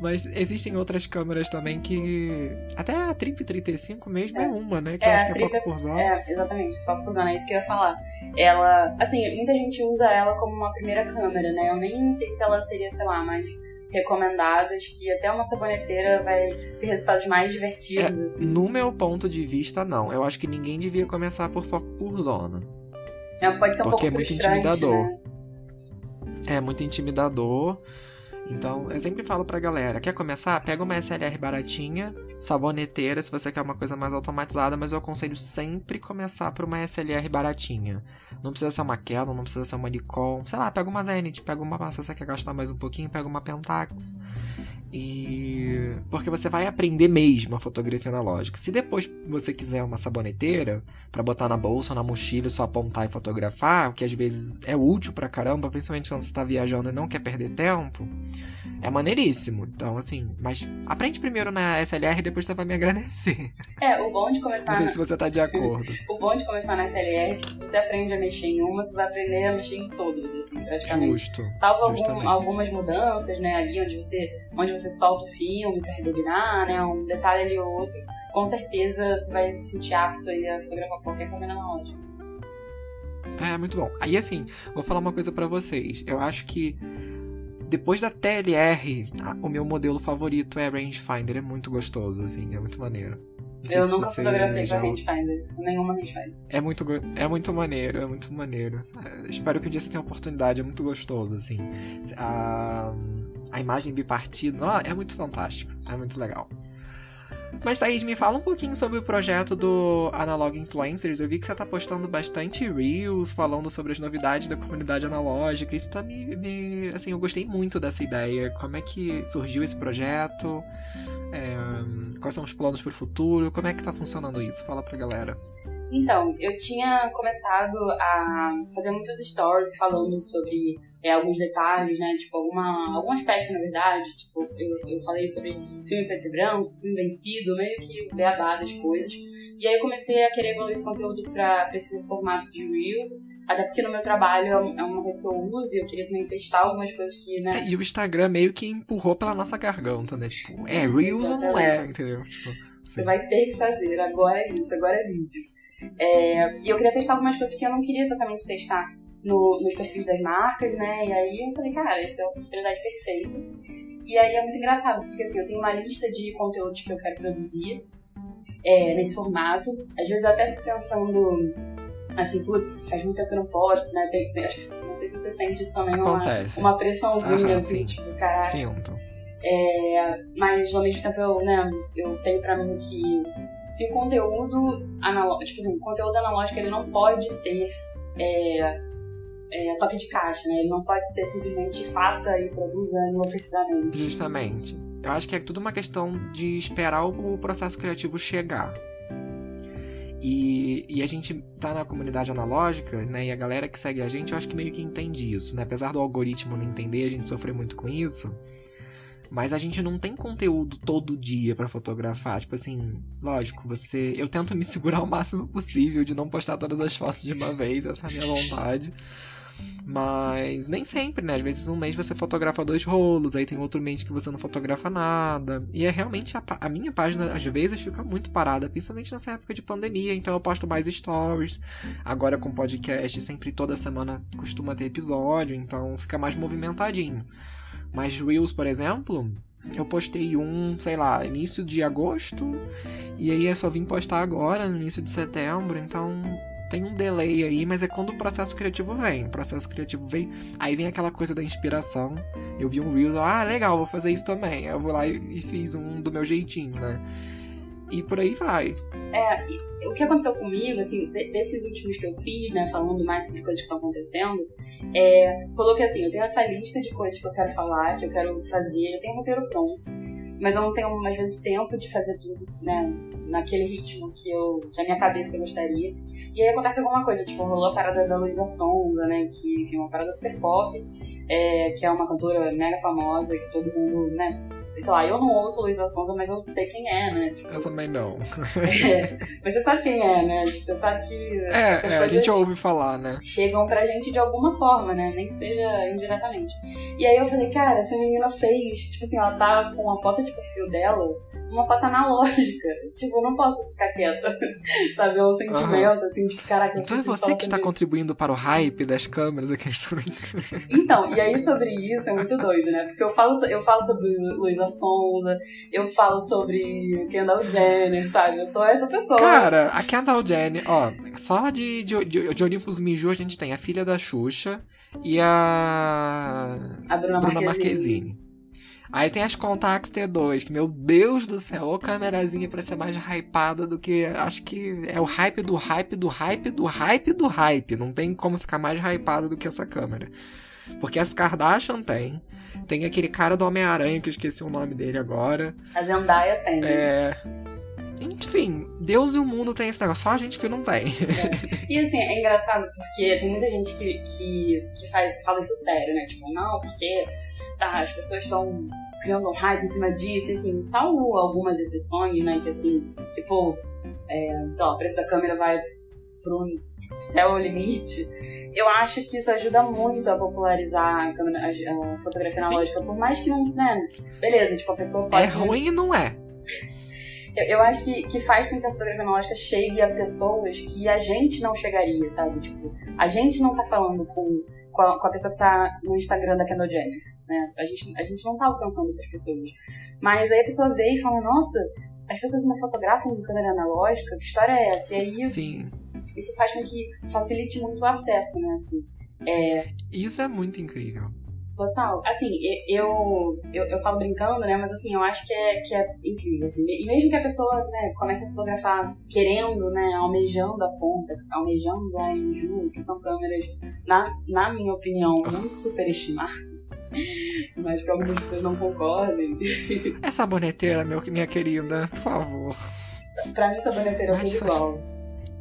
Mas existem outras câmeras também que. Até a Trip 35 mesmo é, é uma, né? Que é, eu acho que é foco por zona. É, exatamente, foco por zona, é isso que eu ia falar. Ela. Assim, muita gente usa ela como uma primeira câmera, né? Eu nem sei se ela seria, sei lá, mais recomendadas, que até uma saboneteira vai ter resultados mais divertidos. É, assim. No meu ponto de vista, não. Eu acho que ninguém devia começar por foco por zona. É, pode ser um Porque pouco é muito intimidador. Né? É muito intimidador. Então, eu sempre falo pra galera, quer começar? Pega uma SLR baratinha, saboneteira, se você quer uma coisa mais automatizada, mas eu aconselho sempre começar por uma SLR baratinha. Não precisa ser uma Canon, não precisa ser uma Nikon, sei lá, pega uma Zenith, pega uma, se você quer gastar mais um pouquinho, pega uma Pentax. E porque você vai aprender mesmo a fotografia analógica. Se depois você quiser uma saboneteira para botar na bolsa ou na mochila, só apontar e fotografar, o que às vezes é útil pra caramba, principalmente quando você tá viajando e não quer perder tempo, é maneiríssimo. Então, assim, mas aprende primeiro na SLR e depois você vai me agradecer. É, o bom de começar. Não sei se você tá de acordo. o bom de começar na SLR é que se você aprende a mexer em uma, você vai aprender a mexer em todas, assim, praticamente. Justo. Salvo algum, algumas mudanças, né, ali onde você, onde você solta o filme pra rebobinar, né, um detalhe ali ou outro. Com certeza você vai se sentir apto aí a fotografar qualquer câmera analógica. É, muito bom. Aí, assim, vou falar uma coisa para vocês. Eu acho que depois da TLR, o meu modelo favorito é Rangefinder. É muito gostoso, assim, é muito maneiro. Eu nunca fotografei com a rangefinder, nenhuma rangefinder. É muito, é muito maneiro, é muito maneiro. É, espero que um dia você tenha oportunidade, é muito gostoso, assim. A, a imagem bipartida, é muito fantástico, é muito legal. Mas Thaís, me fala um pouquinho sobre o projeto do Analog Influencers. Eu vi que você tá postando bastante Reels, falando sobre as novidades da comunidade analógica. Isso tá me, me assim, eu gostei muito dessa ideia. Como é que surgiu esse projeto? É, quais são os planos para o futuro? Como é que tá funcionando isso? Fala pra galera. Então, eu tinha começado a fazer muitos stories falando sobre é, alguns detalhes, né? Tipo, alguma, algum aspecto, na verdade. Tipo, eu, eu falei sobre filme preto e branco, filme vencido, meio que o beabá das coisas. E aí eu comecei a querer evoluir esse conteúdo para esse formato de Reels. Até porque no meu trabalho é, é uma coisa que eu uso e eu queria também testar algumas coisas que, né? É, e o Instagram meio que empurrou pela nossa garganta, né? Tipo, é Reels ou não é, entendeu? Tipo, Você vai ter que fazer, agora é isso, agora é vídeo. É, e eu queria testar algumas coisas que eu não queria exatamente testar no, nos perfis das marcas, né? E aí eu falei, cara, essa é a oportunidade perfeita. E aí é muito engraçado, porque assim, eu tenho uma lista de conteúdos que eu quero produzir é, nesse formato. Às vezes eu até fico pensando assim, putz, faz muito tempo que eu não posto, né? Tem, acho que não sei se você sente isso também, Acontece. uma, uma pressãozinha, assim, sim. tipo, caraca. Sinto. É, mas ao mesmo tempo eu, né, eu tenho pra mim que se o conteúdo analógico, tipo assim, conteúdo analógico ele não pode ser é, é, toque de caixa, né? Ele não pode ser simplesmente faça e produza enlouquecidamente. Justamente. Eu acho que é tudo uma questão de esperar o processo criativo chegar. E, e, a gente tá na comunidade analógica, né? E a galera que segue a gente, eu acho que meio que entende isso, né? Apesar do algoritmo não entender, a gente sofrer muito com isso. Mas a gente não tem conteúdo todo dia para fotografar. Tipo assim, lógico, você. Eu tento me segurar o máximo possível de não postar todas as fotos de uma vez, essa é a minha vontade. Mas nem sempre, né? Às vezes um mês você fotografa dois rolos, aí tem outro mês que você não fotografa nada. E é realmente a, a, minha página, às vezes, fica muito parada, principalmente nessa época de pandemia. Então eu posto mais stories. Agora com podcast, sempre toda semana costuma ter episódio, então fica mais movimentadinho. Mas Reels, por exemplo, eu postei um, sei lá, início de agosto, e aí eu só vim postar agora, no início de setembro, então tem um delay aí, mas é quando o processo criativo vem. O processo criativo vem, aí vem aquela coisa da inspiração. Eu vi um Reels, ah, legal, vou fazer isso também. Eu vou lá e, fiz um do meu jeitinho, né? E por aí vai. É, o que aconteceu comigo, assim, desses últimos que eu fiz, né, falando mais sobre coisas que estão acontecendo, é, coloquei assim, eu tenho essa lista de coisas que eu quero falar, que eu quero fazer, já tenho um roteiro pronto, mas eu não tenho, às vezes, tempo de fazer tudo, né, naquele ritmo que, eu, que a minha cabeça gostaria. E aí acontece alguma coisa, tipo, rolou a parada da Luísa Sonza, né, que é uma parada super pop, é, que é uma cantora mega famosa, que todo mundo, né, sei lá, eu não ouço Luísa Sonza, mas eu sei quem é, né? Tipo, eu também não. É, mas você sabe quem é, né? Tipo, você sabe que. É, é a gente ouve falar, né? Chegam pra gente de alguma forma, né? Nem que seja indiretamente. E aí eu falei, cara, essa menina fez, tipo assim, ela tá com a foto de perfil dela uma foto analógica. Tipo, eu não posso ficar quieta. Sabe? É um sentimento, uhum. assim, de que, caraca, Então é você que está isso. contribuindo para o hype das câmeras aqui Então, e aí sobre isso é muito doido, né? Porque eu falo, eu falo sobre Luísa Sonza, eu falo sobre Kendall Jenner, sabe? Eu sou essa pessoa. Cara, a Kendall Jenner, ó, só de, de, de, de Olympus Miju a gente tem a filha da Xuxa e a. A Bruna, Bruna Marquezine. Marquezine. Aí tem as Contax T2, que, meu Deus do céu, ô câmerazinha pra ser mais hypada do que. Acho que é o hype do hype do hype do hype do hype. Não tem como ficar mais hypada do que essa câmera. Porque as Kardashian tem. Tem aquele cara do Homem-Aranha, que eu esqueci o nome dele agora. A Zendaya tem. É. Enfim, Deus e o mundo tem esse negócio, só a gente que não tem. É. E assim, é engraçado porque tem muita gente que, que, que faz, fala isso sério, né? Tipo, não, porque tá, as pessoas estão criando um hype em cima disso, e, assim, salvo algumas exceções, né, que assim, tipo, é, sei lá, o preço da câmera vai pro céu ao limite, eu acho que isso ajuda muito a popularizar a, câmera, a, fotografia analógica, por mais que não, né, beleza, tipo, a pessoa pode... É ruim e não é. Eu, eu acho que, que faz com que a fotografia analógica chegue a pessoas que a gente não chegaria, sabe? Tipo, a gente não tá falando com, com, a, com a pessoa que tá no Instagram da Kendall Jenner né? A gente, a gente não tá alcançando essas pessoas. Mas aí a pessoa vê e fala, nossa, as pessoas ainda fotografam com câmera analógica, que história é essa? E aí Sim. Isso faz com que facilite muito o acesso, né? Assim, é... Isso é muito incrível. Total. Assim, eu, eu, eu falo brincando, né? Mas assim, eu acho que é, que é incrível. Assim. E mesmo que a pessoa né, comece a fotografar querendo, né? Almejando a Contax, almejando a Enju, que são câmeras, na, na minha opinião, muito superestimadas. Mas que algumas pessoas não concordem. É saboneteira, meu, minha querida, por favor. Pra mim, saboneteira é tudo igual.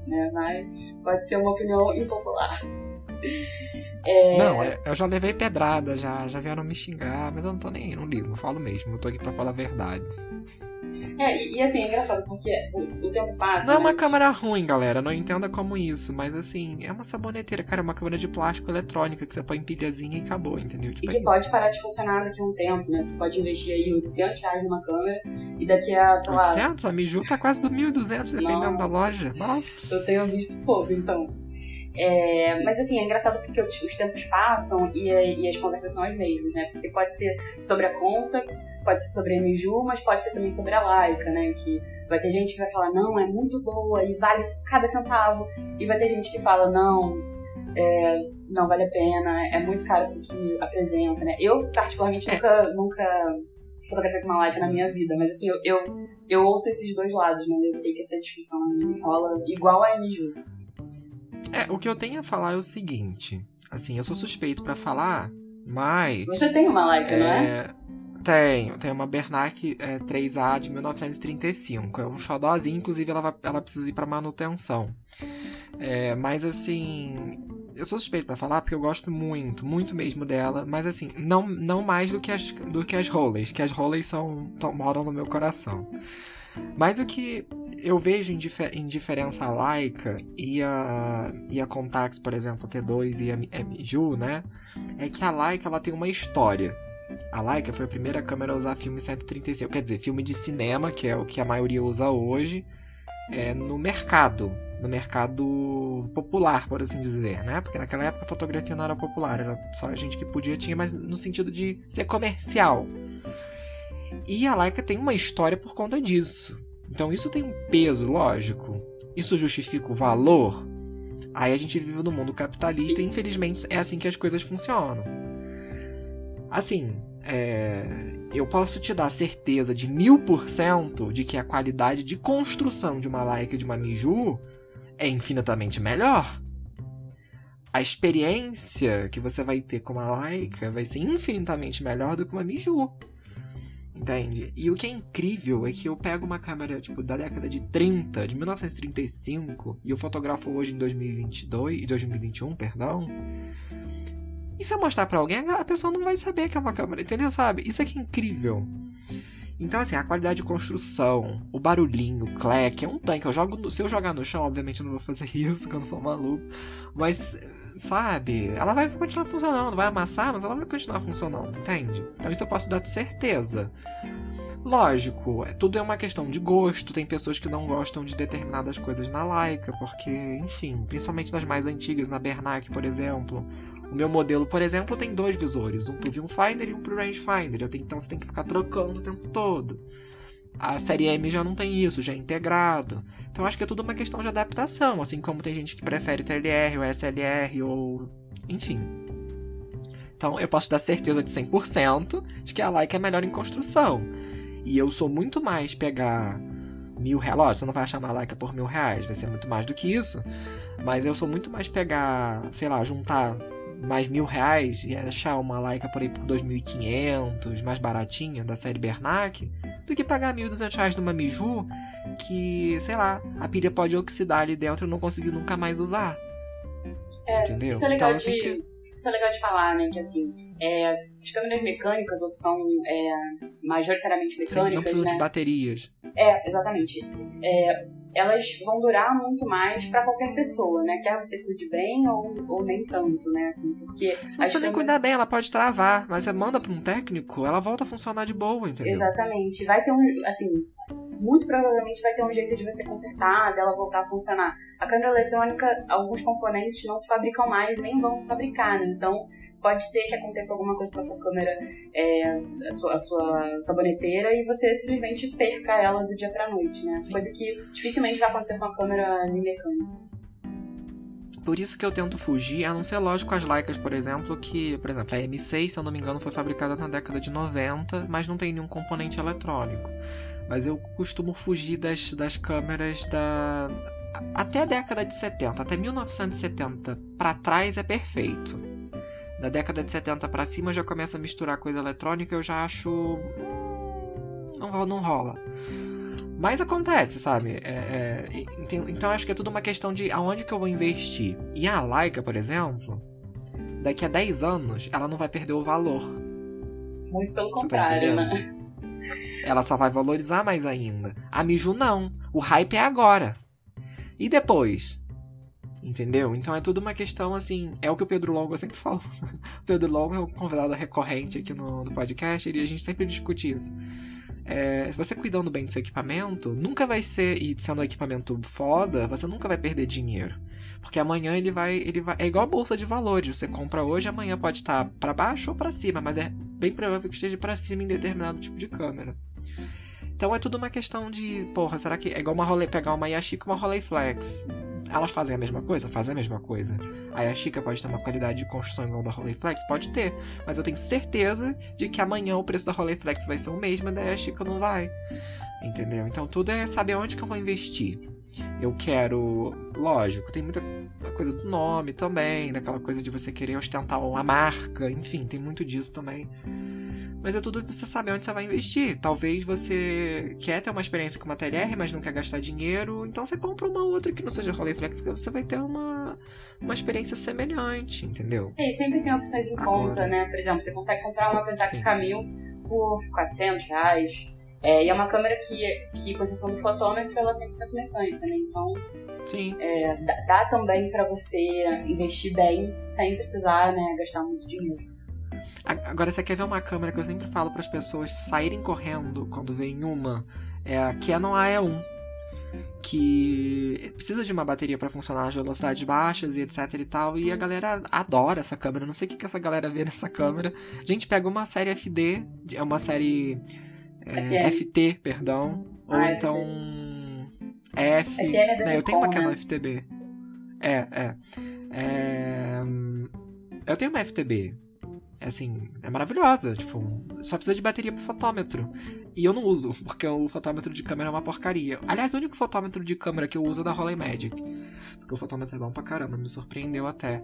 Né? Mas pode ser uma opinião impopular. É... Não, é, eu já levei pedrada, já, já vieram me xingar, mas eu não tô nem não ligo, não falo mesmo, eu tô aqui pra falar verdades. É, e, e assim, é engraçado, porque o, o tempo passa. Não é uma câmera ruim, galera, não entenda como isso, mas assim, é uma saboneteira, cara, é uma câmera de plástico eletrônica que você põe pilhazinha e acabou, entendeu? Tipo, e que é pode parar de funcionar daqui a um tempo, né? Você pode investir aí 800 reais numa câmera e daqui a, sei 800? lá. 800? A Miju tá quase do 1.200, dependendo Nossa. da loja. Nossa. Eu tenho visto pouco, então. É, mas assim, é engraçado porque os tempos passam e, e, as conversas são as mesmas, né? Porque pode ser sobre a Contax, pode ser sobre a Miju, mas pode ser também sobre a Laika, né? Que vai ter gente que vai falar, não, é muito boa e vale cada centavo. E vai ter gente que fala, não, é, não vale a pena, é muito caro porque apresenta, né? Eu, particularmente, nunca, nunca fotografei com uma Leica na minha vida, mas assim, eu, eu, eu ouço esses dois lados, né? Eu sei que essa discussão rola igual a Miju. É, o que eu tenho a falar é o seguinte. Assim, eu sou suspeito para falar, mas. Você tem uma Leica, é... não é? Tenho, tenho uma Bernac é, 3A de 1935. É um xodózinho, inclusive ela, ela precisa ir para manutenção. É, mas assim, eu sou suspeito para falar porque eu gosto muito, muito mesmo dela, mas assim, não, não mais do que as, do que as Roleys, que as Roleys são, tão, moram no meu coração. Mas o que eu vejo em, em diferença a Leica e a, e a Contax, por exemplo, a T2 e a, a Miju, né? É que a Leica ela tem uma história. A Leica foi a primeira câmera a usar filme 135, quer dizer, filme de cinema, que é o que a maioria usa hoje, é, no mercado, no mercado popular, por assim dizer, né? Porque naquela época a fotografia não era popular, era só a gente que podia tinha, mas no sentido de ser comercial. E a Leica tem uma história por conta disso. Então isso tem um peso, lógico. Isso justifica o valor? Aí a gente vive no mundo capitalista e infelizmente é assim que as coisas funcionam. Assim, é... eu posso te dar certeza de mil por cento de que a qualidade de construção de uma Leica e de uma Miju é infinitamente melhor. A experiência que você vai ter com uma Leica vai ser infinitamente melhor do que uma Miju. Entende? E o que é incrível é que eu pego uma câmera, tipo, da década de 30, de 1935, e eu fotografo hoje em 2022, 2021, perdão. E se eu mostrar pra alguém, a pessoa não vai saber que é uma câmera, entendeu? Sabe? Isso é que é incrível. Então, assim, a qualidade de construção, o barulhinho, o clack, é um tanque. Eu jogo, se eu jogar no chão, obviamente eu não vou fazer isso, que eu não sou maluco. Mas, sabe, ela vai continuar funcionando, vai amassar, mas ela vai continuar funcionando, entende? Então isso eu posso dar de certeza. Lógico, é, tudo é uma questão de gosto. Tem pessoas que não gostam de determinadas coisas na Leica, porque, enfim, principalmente nas mais antigas, na Bernac, por exemplo. O meu modelo, por exemplo, tem dois visores, um pro viewfinder e um pro rangefinder. Eu tenho, então você tem que ficar trocando o tempo todo. A série M já não tem isso, já é integrado. Então acho que é tudo uma questão de adaptação, assim como tem gente que prefere TLR ou SLR ou enfim. Então eu posso dar certeza de 100% de que a Leica é melhor em construção. E eu sou muito mais pegar mil reais. Lógico, você não vai achar uma Leica por mil reais, vai ser muito mais do que isso. Mas eu sou muito mais pegar, sei lá, juntar mais mil reais e achar uma Leica por aí por 2.500, mais baratinha, da série Bernac, do que pagar 1.200 reais numa Miju que, sei lá, a pilha pode oxidar ali dentro e não conseguir nunca mais usar. É, Entendeu? Isso é legal, então, de, sempre... isso é legal de falar, né? Que assim, é, as câmeras mecânicas, ou que são é, majoritariamente mecânicas. Sim, não precisam né? de baterias. É, exatamente. É, elas vão durar muito mais para qualquer pessoa, né? Quer você cuide bem ou, ou nem tanto, né? Assim, porque. Você não precisa nem cuidar bem, ela pode travar, mas você manda para um técnico, ela volta a funcionar de boa, entendeu? Exatamente. Vai ter um. Assim, muito provavelmente vai ter um jeito de você consertar, dela voltar a funcionar. A câmera eletrônica, alguns componentes não se fabricam mais, nem vão se fabricar, né? Então, pode ser que aconteça alguma coisa com a sua câmera, é, a, sua, a sua saboneteira, e você simplesmente perca ela do dia pra noite, né? Sim. Coisa que dificilmente vai acontecer com a câmera mecânica. Por isso que eu tento fugir, a não ser lógico as Leicas, por exemplo, que, por exemplo, a M6, se eu não me engano, foi fabricada na década de 90, mas não tem nenhum componente eletrônico. Mas eu costumo fugir das, das câmeras da. Até a década de 70, até 1970 para trás é perfeito. Da década de 70 para cima já começa a misturar coisa eletrônica, eu já acho. Não, não rola. Mas acontece, sabe? É, é, então acho que é tudo uma questão de aonde que eu vou investir. E a Leica, por exemplo, daqui a 10 anos, ela não vai perder o valor. Muito pelo Você tá contrário, tá né? Ela só vai valorizar mais ainda. A Miju não. O hype é agora. E depois? Entendeu? Então é tudo uma questão assim. É o que o Pedro Longo sempre fala. o Pedro Longo é um convidado recorrente aqui no, no podcast e a gente sempre discute isso. É, se você cuidando bem do seu equipamento, nunca vai ser. E sendo um equipamento foda, você nunca vai perder dinheiro. Porque amanhã ele vai, ele vai. É igual a bolsa de valores. Você compra hoje, amanhã pode estar para baixo ou para cima, mas é bem provável que esteja para cima em determinado tipo de câmera. Então é tudo uma questão de, porra, será que é igual uma Rolei, pegar uma Yashica e uma Rolleiflex? Elas fazem a mesma coisa? Fazem a mesma coisa. A Yashica pode ter uma qualidade de construção igual da Rolleiflex? Pode ter. Mas eu tenho certeza de que amanhã o preço da Rolleiflex vai ser o mesmo e da Yashica não vai. Entendeu? Então tudo é saber onde que eu vou investir. Eu quero. Lógico, tem muita coisa do nome também, daquela coisa de você querer ostentar uma marca, enfim, tem muito disso também. Mas é tudo você saber onde você vai investir. Talvez você quer ter uma experiência com uma TLR, mas não quer gastar dinheiro. Então você compra uma outra que não seja Rolleiflex, que você vai ter uma, uma experiência semelhante, entendeu? É, e sempre tem opções em Agora. conta, né? Por exemplo, você consegue comprar uma Pentax Camil por 400 reais. É, e é uma câmera que, que, com exceção do fotômetro, ela é 100% mecânica, né? Então, Sim. É, dá, dá também para você investir bem sem precisar né, gastar muito dinheiro. Agora, você quer ver uma câmera que eu sempre falo para as pessoas saírem correndo quando vem uma? É a Canon AE1. Que precisa de uma bateria para funcionar às velocidades baixas e etc e tal. E a galera adora essa câmera. Não sei o que, que essa galera vê nessa câmera. A gente pega uma série FD, é uma série é, FT, perdão. Ah, ou então. F. FM é né, eu tenho uma Canon né? FTB. É, é, é. Eu tenho uma FTB. Assim, é maravilhosa. Tipo, só precisa de bateria pro fotômetro. E eu não uso, porque o fotômetro de câmera é uma porcaria. Aliás, o único fotômetro de câmera que eu uso é da Rolling Magic. Porque o fotômetro é bom pra caramba, me surpreendeu até.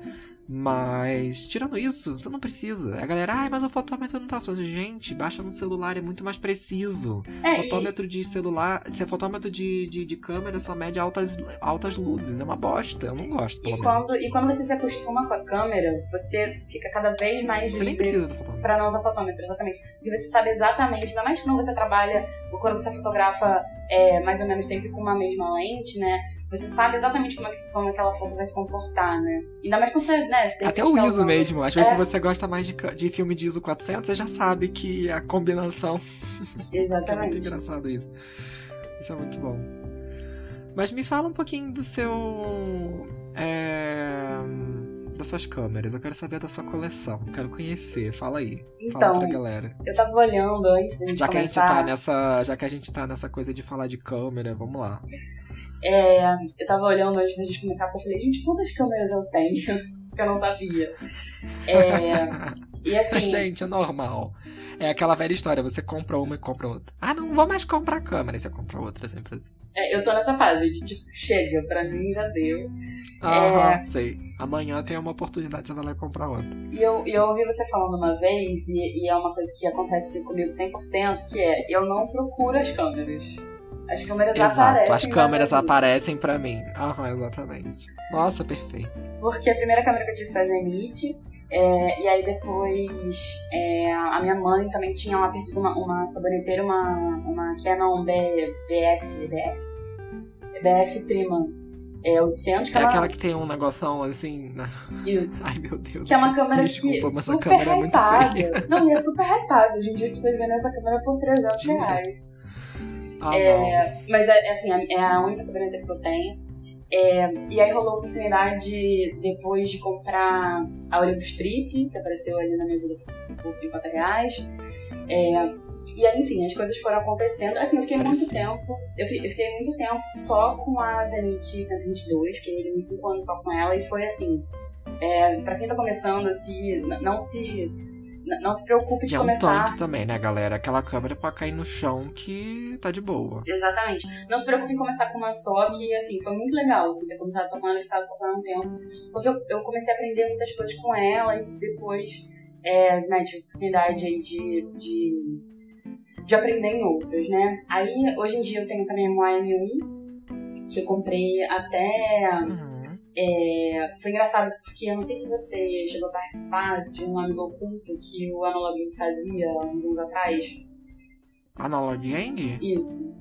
Mas, tirando isso, você não precisa. A galera, ai, mas o fotômetro não tá funcionando. Gente, baixa no celular, é muito mais preciso. É, fotômetro de celular, se é fotômetro de, de, de câmera, só mede altas, altas luzes. É uma bosta, eu não gosto. E quando, e quando você se acostuma com a câmera, você fica cada vez mais você livre nem precisa do fotômetro. pra não usar fotômetro, exatamente. Porque você sabe exatamente, ainda mais quando você trabalha, ou quando você fotografa é, mais ou menos sempre com uma mesma lente, né? Você sabe exatamente como, é, como aquela foto vai se comportar, né? Ainda mais quando você, né? Até o ISO mesmo. Às vezes, é. se você gosta mais de, de filme de ISO 400, você já sabe que a combinação. Exatamente. é muito engraçado isso. Isso é muito bom. Mas me fala um pouquinho do seu. É, das suas câmeras. Eu quero saber da sua coleção. Quero conhecer. Fala aí. Então, Fala pra galera. Eu tava olhando antes da gente já começar. Que a gente tá nessa, já que a gente tá nessa coisa de falar de câmera, vamos lá. É, eu tava olhando antes da gente começar, porque eu falei, gente, quantas câmeras eu tenho? que eu não sabia. É, e assim. Gente, é normal. É aquela velha história, você compra uma e compra outra. Ah, não vou mais comprar câmera, e você compra outra, sempre assim. É, eu tô nessa fase de tipo, chega, pra mim já deu. Aham, é... sei. Amanhã tem uma oportunidade, você vai lá e comprar outra. E eu, eu ouvi você falando uma vez, e, e é uma coisa que acontece comigo 100%, que é, eu não procuro as câmeras. As câmeras Exato, aparecem. As câmeras aparecem para mim. Aham, exatamente. Nossa, perfeito. Porque a primeira câmera que eu tive foi a Zenith. É, e aí depois é, a minha mãe também tinha uma perdido uma, uma saboneteira, uma, uma Canon B, BF, BF? BF Prima. É 800, que é, é aquela que tem um negoção assim. Né? Isso. Ai meu Deus. Que é uma câmera Desculpa, que mas super câmera é muito. Não, e é super hypada. Hoje em dia as pessoas vendem essa câmera por 300 reais. Ah, é, mas é, é assim, é a única sobrancelha que eu tenho. É, e aí rolou a oportunidade depois de comprar a Olympus Trip, que apareceu ali na minha vida por 50 reais. É, e aí, enfim, as coisas foram acontecendo. Assim, eu fiquei muito tempo. Eu fiquei, eu fiquei, muito tempo só com a Zenith 122, fiquei uns 5 anos só com ela, e foi assim. É, pra quem tá começando, se não se não se preocupe de e começar. É um tanque também, né, galera? Aquela câmera pra cair no chão que tá de boa. Exatamente. Não se preocupe em começar com uma só, que assim, foi muito legal, assim, ter começado a tocar ela e ficado só um tempo. Porque eu, eu comecei a aprender muitas coisas com ela e depois, é, né, tive oportunidade aí de, de, de aprender em outras, né? Aí, hoje em dia eu tenho também uma M1, que eu comprei até. Uhum é, foi engraçado porque eu não sei se você chegou a participar de um amigo oculto que o Analog Gang fazia uns anos atrás. Analog Gang? Isso.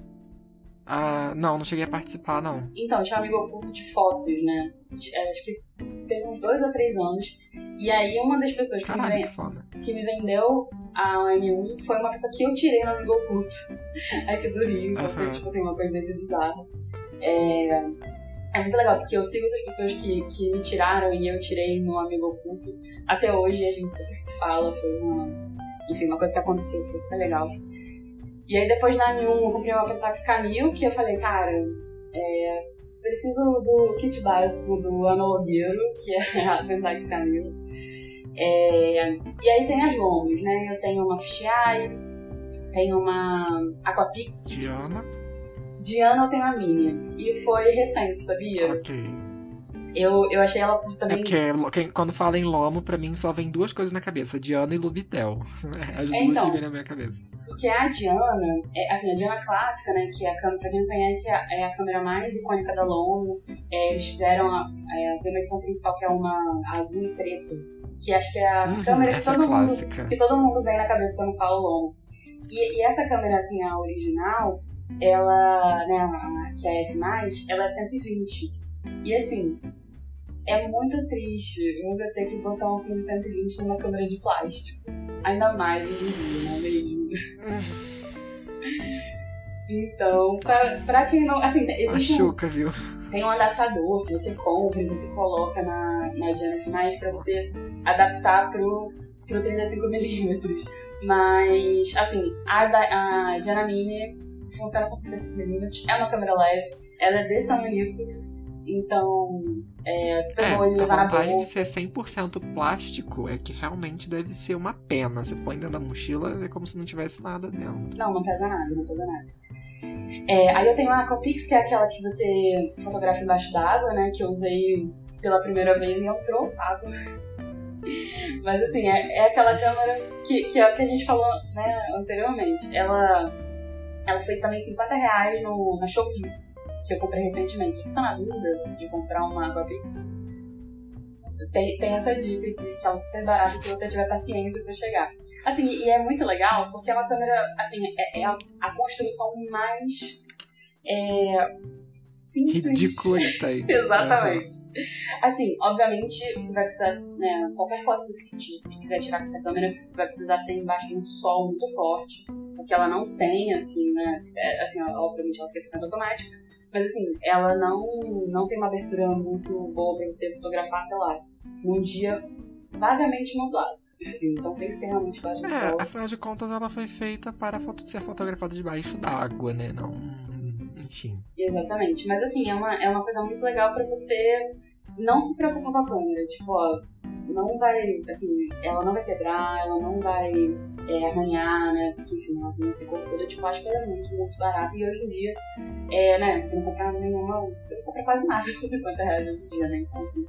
Ah, não, não cheguei a participar, não. Então, tinha um amigo oculto de fotos, né? É, acho que teve uns dois ou três anos. E aí, uma das pessoas que, Caralho, me, que, que me vendeu a M1 foi uma pessoa que eu tirei no amigo oculto aqui do Rio. Então, foi tipo assim, uma coisa desse bizarro. É, é muito legal, porque eu sigo essas pessoas que, que me tiraram e eu tirei no Amigo Oculto. Até hoje a gente super se fala, foi uma. Enfim, uma coisa que aconteceu, foi super legal. E aí depois na M1 eu comprei uma Pentax Camil, que eu falei, cara, é, preciso do kit básico do analogueiro, que é a Pentax Camil. É, e aí tem as longos, né? Eu tenho uma Fisheye, tenho uma Aquapix. Diana. Diana eu tenho a minha. E foi recente, sabia? Ok. Eu, eu achei ela por também. É porque quando fala em Lomo, pra mim só vem duas coisas na cabeça: Diana e Lubitel. As é, duas então, vêm na minha cabeça. Porque a Diana, é, assim, a Diana clássica, né, que é a câmera, pra quem não conhece, é a câmera mais icônica da Lomo. É, eles fizeram, a, é, tem uma edição principal que é uma azul e preto, que acho que é a uhum, câmera que é todo, mundo, que todo mundo vem na cabeça quando fala Lomo. E, e essa câmera, assim, a original, ela, né, que é a F+, ela é 120. E assim, é muito triste você ter que botar um filme 120 numa câmera de plástico. Ainda mais hoje em dia, não é mesmo? Então, pra, pra quem não. Assim, existe. Machuca, um, viu? Tem um adaptador que você compra e você coloca na, na Diana F, pra você adaptar pro, pro 35mm. Mas, assim, a, a Diana Mini funciona com 35mm, é uma câmera leve, ela é desse tamanho. Então, é super é, boa de levar na bolsa. A vantagem de ser 100% plástico é que realmente deve ser uma pena. Você põe dentro da mochila é como se não tivesse nada dentro. Não, não pesa nada, não pesa nada. É, aí eu tenho a Aquapix, que é aquela que você fotografa embaixo d'água, né? Que eu usei pela primeira vez e entrou água. Mas assim, é, é aquela câmera que, que é o que a gente falou né, anteriormente. Ela, ela foi também 50 reais no, na Shopee, que eu comprei recentemente. Você tá na dúvida de comprar uma Aquapix? Tem, tem essa dica de que ela é super barata se você tiver paciência para chegar. Assim, e é muito legal porque é uma câmera, assim, é, é a, a, construção mais é, simples. Ridícula que tem. Exatamente. Assim, obviamente, você vai precisar, né, qualquer foto que você quiser tirar com essa câmera vai precisar ser embaixo de um sol muito forte, porque ela não tem, assim, né, é, assim, obviamente ela é 100% automática, mas assim, ela não, não tem uma abertura muito boa para você fotografar, sei lá, num dia vagamente nublado. Assim, então tem que ser realmente baixo do é, sol. Afinal de contas, ela foi feita para ser fotografada debaixo d'água, né? Não. Enfim. Exatamente. Mas assim, é uma, é uma coisa muito legal para você não se preocupar com a câmera. Tipo, ó, não vai. Assim, ela não vai quebrar, ela não vai é, arranhar, né? Porque, enfim, ela tem esse corpo todo. Tipo, acho que ela é muito, muito barata. E hoje em dia, é, né? Você não compra nenhuma. Você não compra quase nada com 50 reais hoje em dia, né? Então, assim.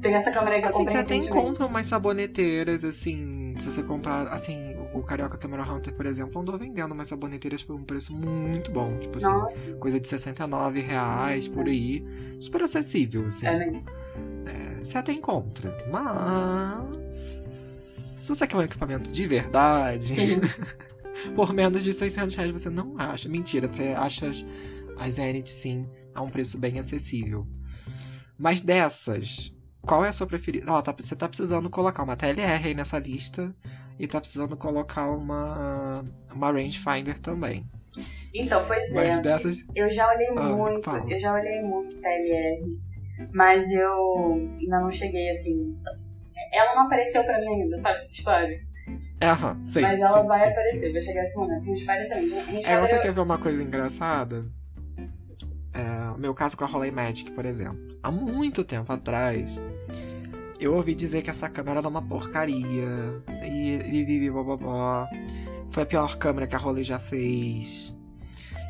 Tem essa câmera aí que assim, eu comprei Você tem compra umas saboneteiras, assim, se você comprar, assim, o Carioca Camera Hunter, por exemplo, andou vendendo umas saboneteiras por um preço muito bom. Tipo assim, Nossa. coisa de 69 reais por aí. Super acessível, assim. É mesmo. É, você até encontra. Mas. Se você quer um equipamento de verdade, por menos de 600 reais você não acha. Mentira, você acha as Zenith sim a um preço bem acessível. Mas dessas, qual é a sua preferida? Ó, tá, você tá precisando colocar uma TLR aí nessa lista e tá precisando colocar uma, uma rangefinder também. Então, pois mas é. Dessas... Eu já olhei ah, muito, fala. eu já olhei muito TLR, mas eu ainda não cheguei assim. Ela não apareceu pra mim ainda, sabe essa história? Aham, sei. Mas ela sim, vai sim, aparecer, sim. vai chegar esse momento. Rangefinder também. Rangefinder é, você eu... quer ver uma coisa engraçada? É, meu caso com a Rolei Magic, por exemplo. Há muito tempo atrás, eu ouvi dizer que essa câmera era uma porcaria. E, e, e blá, blá, blá. Foi a pior câmera que a Rolei já fez.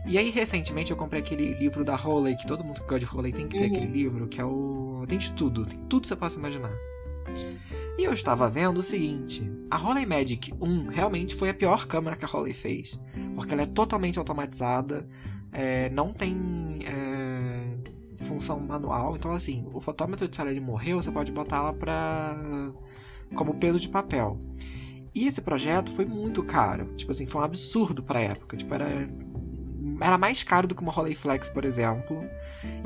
E aí, recentemente, eu comprei aquele livro da Rolei, que todo mundo que gosta de Rolei tem que ter uhum. aquele livro, que é o. Tem de tudo, tem tudo que você possa imaginar. E eu estava vendo o seguinte: a Rolei Magic 1 realmente foi a pior câmera que a Rolei fez. Porque ela é totalmente automatizada, é, não tem é, função manual. Então, assim, o fotômetro de ele morreu, você pode botar ela pra, como peso de papel. E esse projeto foi muito caro. Tipo assim, foi um absurdo pra época. Tipo, era, era mais caro do que uma Rolleiflex, por exemplo.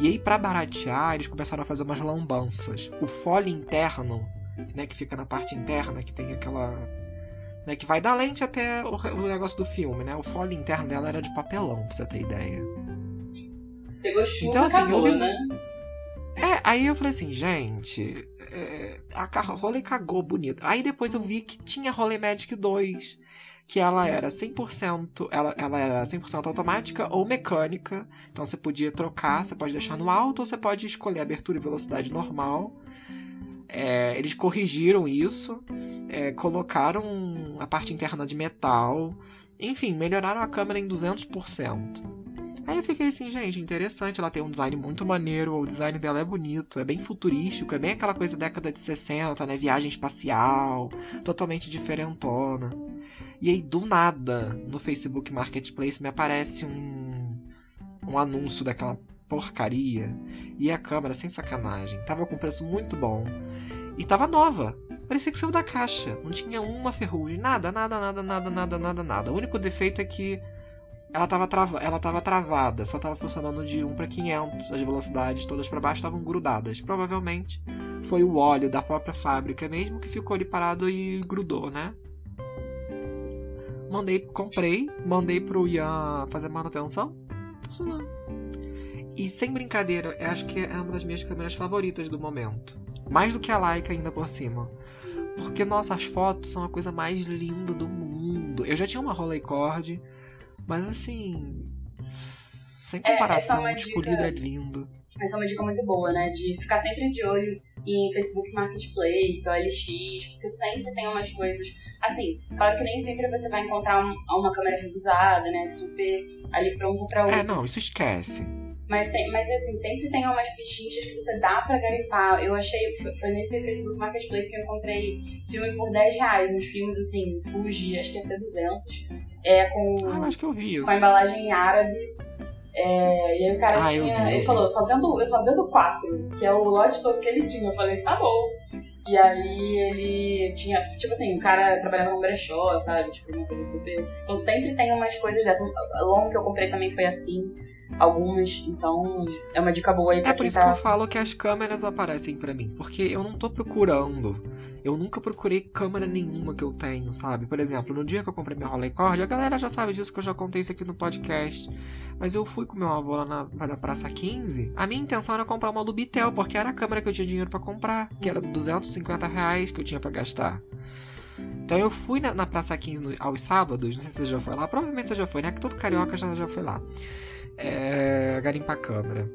E aí, para baratear, eles começaram a fazer umas lambanças. O fole interno, né, que fica na parte interna, que tem aquela né, que vai da lente até o, o, negócio do filme, né? O fole interno dela era de papelão, pra você ter ideia. Pegou chuva, então, assim, acabou, eu... né? É, aí eu falei assim, gente, é, a Rolê cagou bonito. Aí depois eu vi que tinha Rolê Magic 2, que ela era 100%, ela, ela era 100% automática ou mecânica. Então você podia trocar, você pode deixar no alto ou você pode escolher abertura e velocidade normal. É, eles corrigiram isso, é, colocaram a parte interna de metal, enfim, melhoraram a câmera em 200%. Aí eu fiquei assim, gente, interessante, ela tem um design muito maneiro, o design dela é bonito, é bem futurístico, é bem aquela coisa da década de 60, né? Viagem espacial, totalmente diferentona. E aí, do nada, no Facebook Marketplace me aparece um, um anúncio daquela porcaria. E a câmera, sem sacanagem, tava com preço muito bom. E tava nova. Parecia que saiu da caixa. Não tinha uma ferrugem. Nada, nada, nada, nada, nada, nada, nada. O único defeito é que ela tava, trava... ela tava travada. Só tava funcionando de 1 para 500. As velocidades todas para baixo estavam grudadas. Provavelmente foi o óleo da própria fábrica mesmo que ficou ali parado e grudou, né? Mandei, comprei, mandei pro Ian fazer manutenção. Funcionando. E sem brincadeira, acho que é uma das minhas câmeras favoritas do momento. Mais do que a Leica ainda por cima. Porque, nossa, as fotos são a coisa mais linda do mundo. Eu já tinha uma Rolleicord, mas assim. Sem comparação, é escolhido dica... é lindo. Essa é uma dica muito boa, né? De ficar sempre de olho em Facebook Marketplace, OLX, porque sempre tem umas coisas. Assim, claro que nem sempre você vai encontrar uma câmera revisada, né? Super ali pronta pra uso. É, não, isso esquece. Mas, mas assim, sempre tem umas pichinchas que você dá pra garimpar. Eu achei, foi nesse Facebook Marketplace que eu encontrei filme por 10 reais, uns filmes assim, Fuji, acho que ia ser 200. É, com, ah, acho que eu vi isso. com a embalagem árabe. É, e aí o cara Ah, tinha. ele falou, só vendo, eu só vendo quatro, que é o lote todo que ele tinha. Eu falei, tá bom. E aí ele tinha, tipo assim, o cara trabalhava no brechó, sabe? Tipo, uma coisa super. Então sempre tem umas coisas dessas. O longo que eu comprei também foi assim, algumas. Então é uma dica boa aí pra É por isso que tá. eu falo que as câmeras aparecem pra mim, porque eu não tô procurando. Eu nunca procurei câmera nenhuma que eu tenho, sabe? Por exemplo, no dia que eu comprei minha Rolleicord, a galera já sabe disso que eu já contei isso aqui no podcast. Mas eu fui com meu avô lá na, na Praça 15. A minha intenção era comprar uma Lubitel, porque era a câmera que eu tinha dinheiro pra comprar, que era 250 reais que eu tinha pra gastar. Então eu fui na, na Praça 15 no- aos sábados, não sei se você já foi lá, provavelmente você já foi, né? Que todo carioca já, já foi lá. É, garimpar câmera.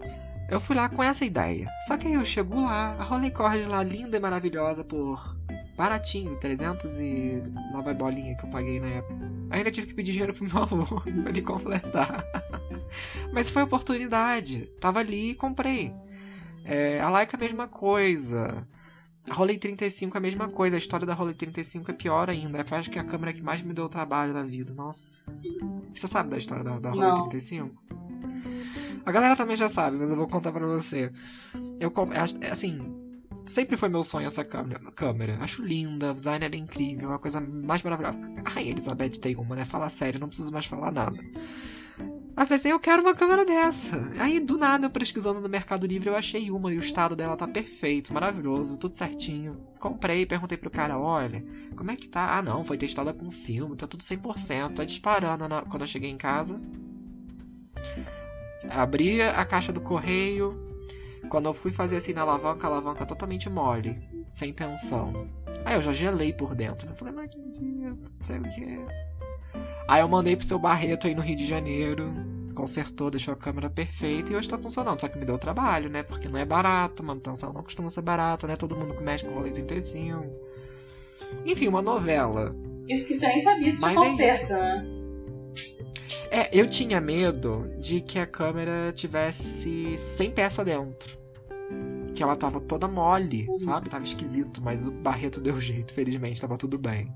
Eu fui lá com essa ideia. Só que aí eu chego lá, a Rolleicord lá, linda e maravilhosa, por baratinho, 300 e nova bolinha que eu paguei na época. Ainda tive que pedir dinheiro pro meu avô pra ele completar. Mas foi oportunidade. Tava ali e comprei. É, a Leica a mesma coisa. A Rolei 35 é a mesma coisa. A história da Rolei 35 é pior ainda. Eu acho que é a câmera que mais me deu trabalho na vida. Nossa. Você sabe da história da, da Rolei Não. 35? A galera também já sabe, mas eu vou contar pra você. Eu, com- é, assim, sempre foi meu sonho essa câmera. câmera. Acho linda, o design era incrível, uma coisa mais maravilhosa. Ai, Elizabeth tem uma, né? Fala sério, não preciso mais falar nada. Aí eu pensei, eu quero uma câmera dessa. Aí, do nada, eu pesquisando no Mercado Livre, eu achei uma e o estado dela tá perfeito, maravilhoso, tudo certinho. Comprei, perguntei pro cara, olha, como é que tá? Ah, não, foi testada com filme, tá tudo 100%, tá disparando na- quando eu cheguei em casa. Abri a caixa do correio. Quando eu fui fazer assim na alavanca, a alavanca totalmente mole, sem tensão. Aí eu já gelei por dentro. Eu falei, que Deus, não sei o que. Aí eu mandei pro seu Barreto aí no Rio de Janeiro. Consertou, deixou a câmera perfeita e hoje tá funcionando. Só que me deu trabalho, né? Porque não é barato, manutenção não costuma ser barata, né? Todo mundo que mexe com rolê 35. Enfim, uma novela. Isso que você nem sabia se Mas é conserta, né? É, eu tinha medo de que a câmera tivesse sem peça dentro. Que ela tava toda mole, sabe? Tava esquisito, mas o Barreto deu jeito, felizmente, tava tudo bem.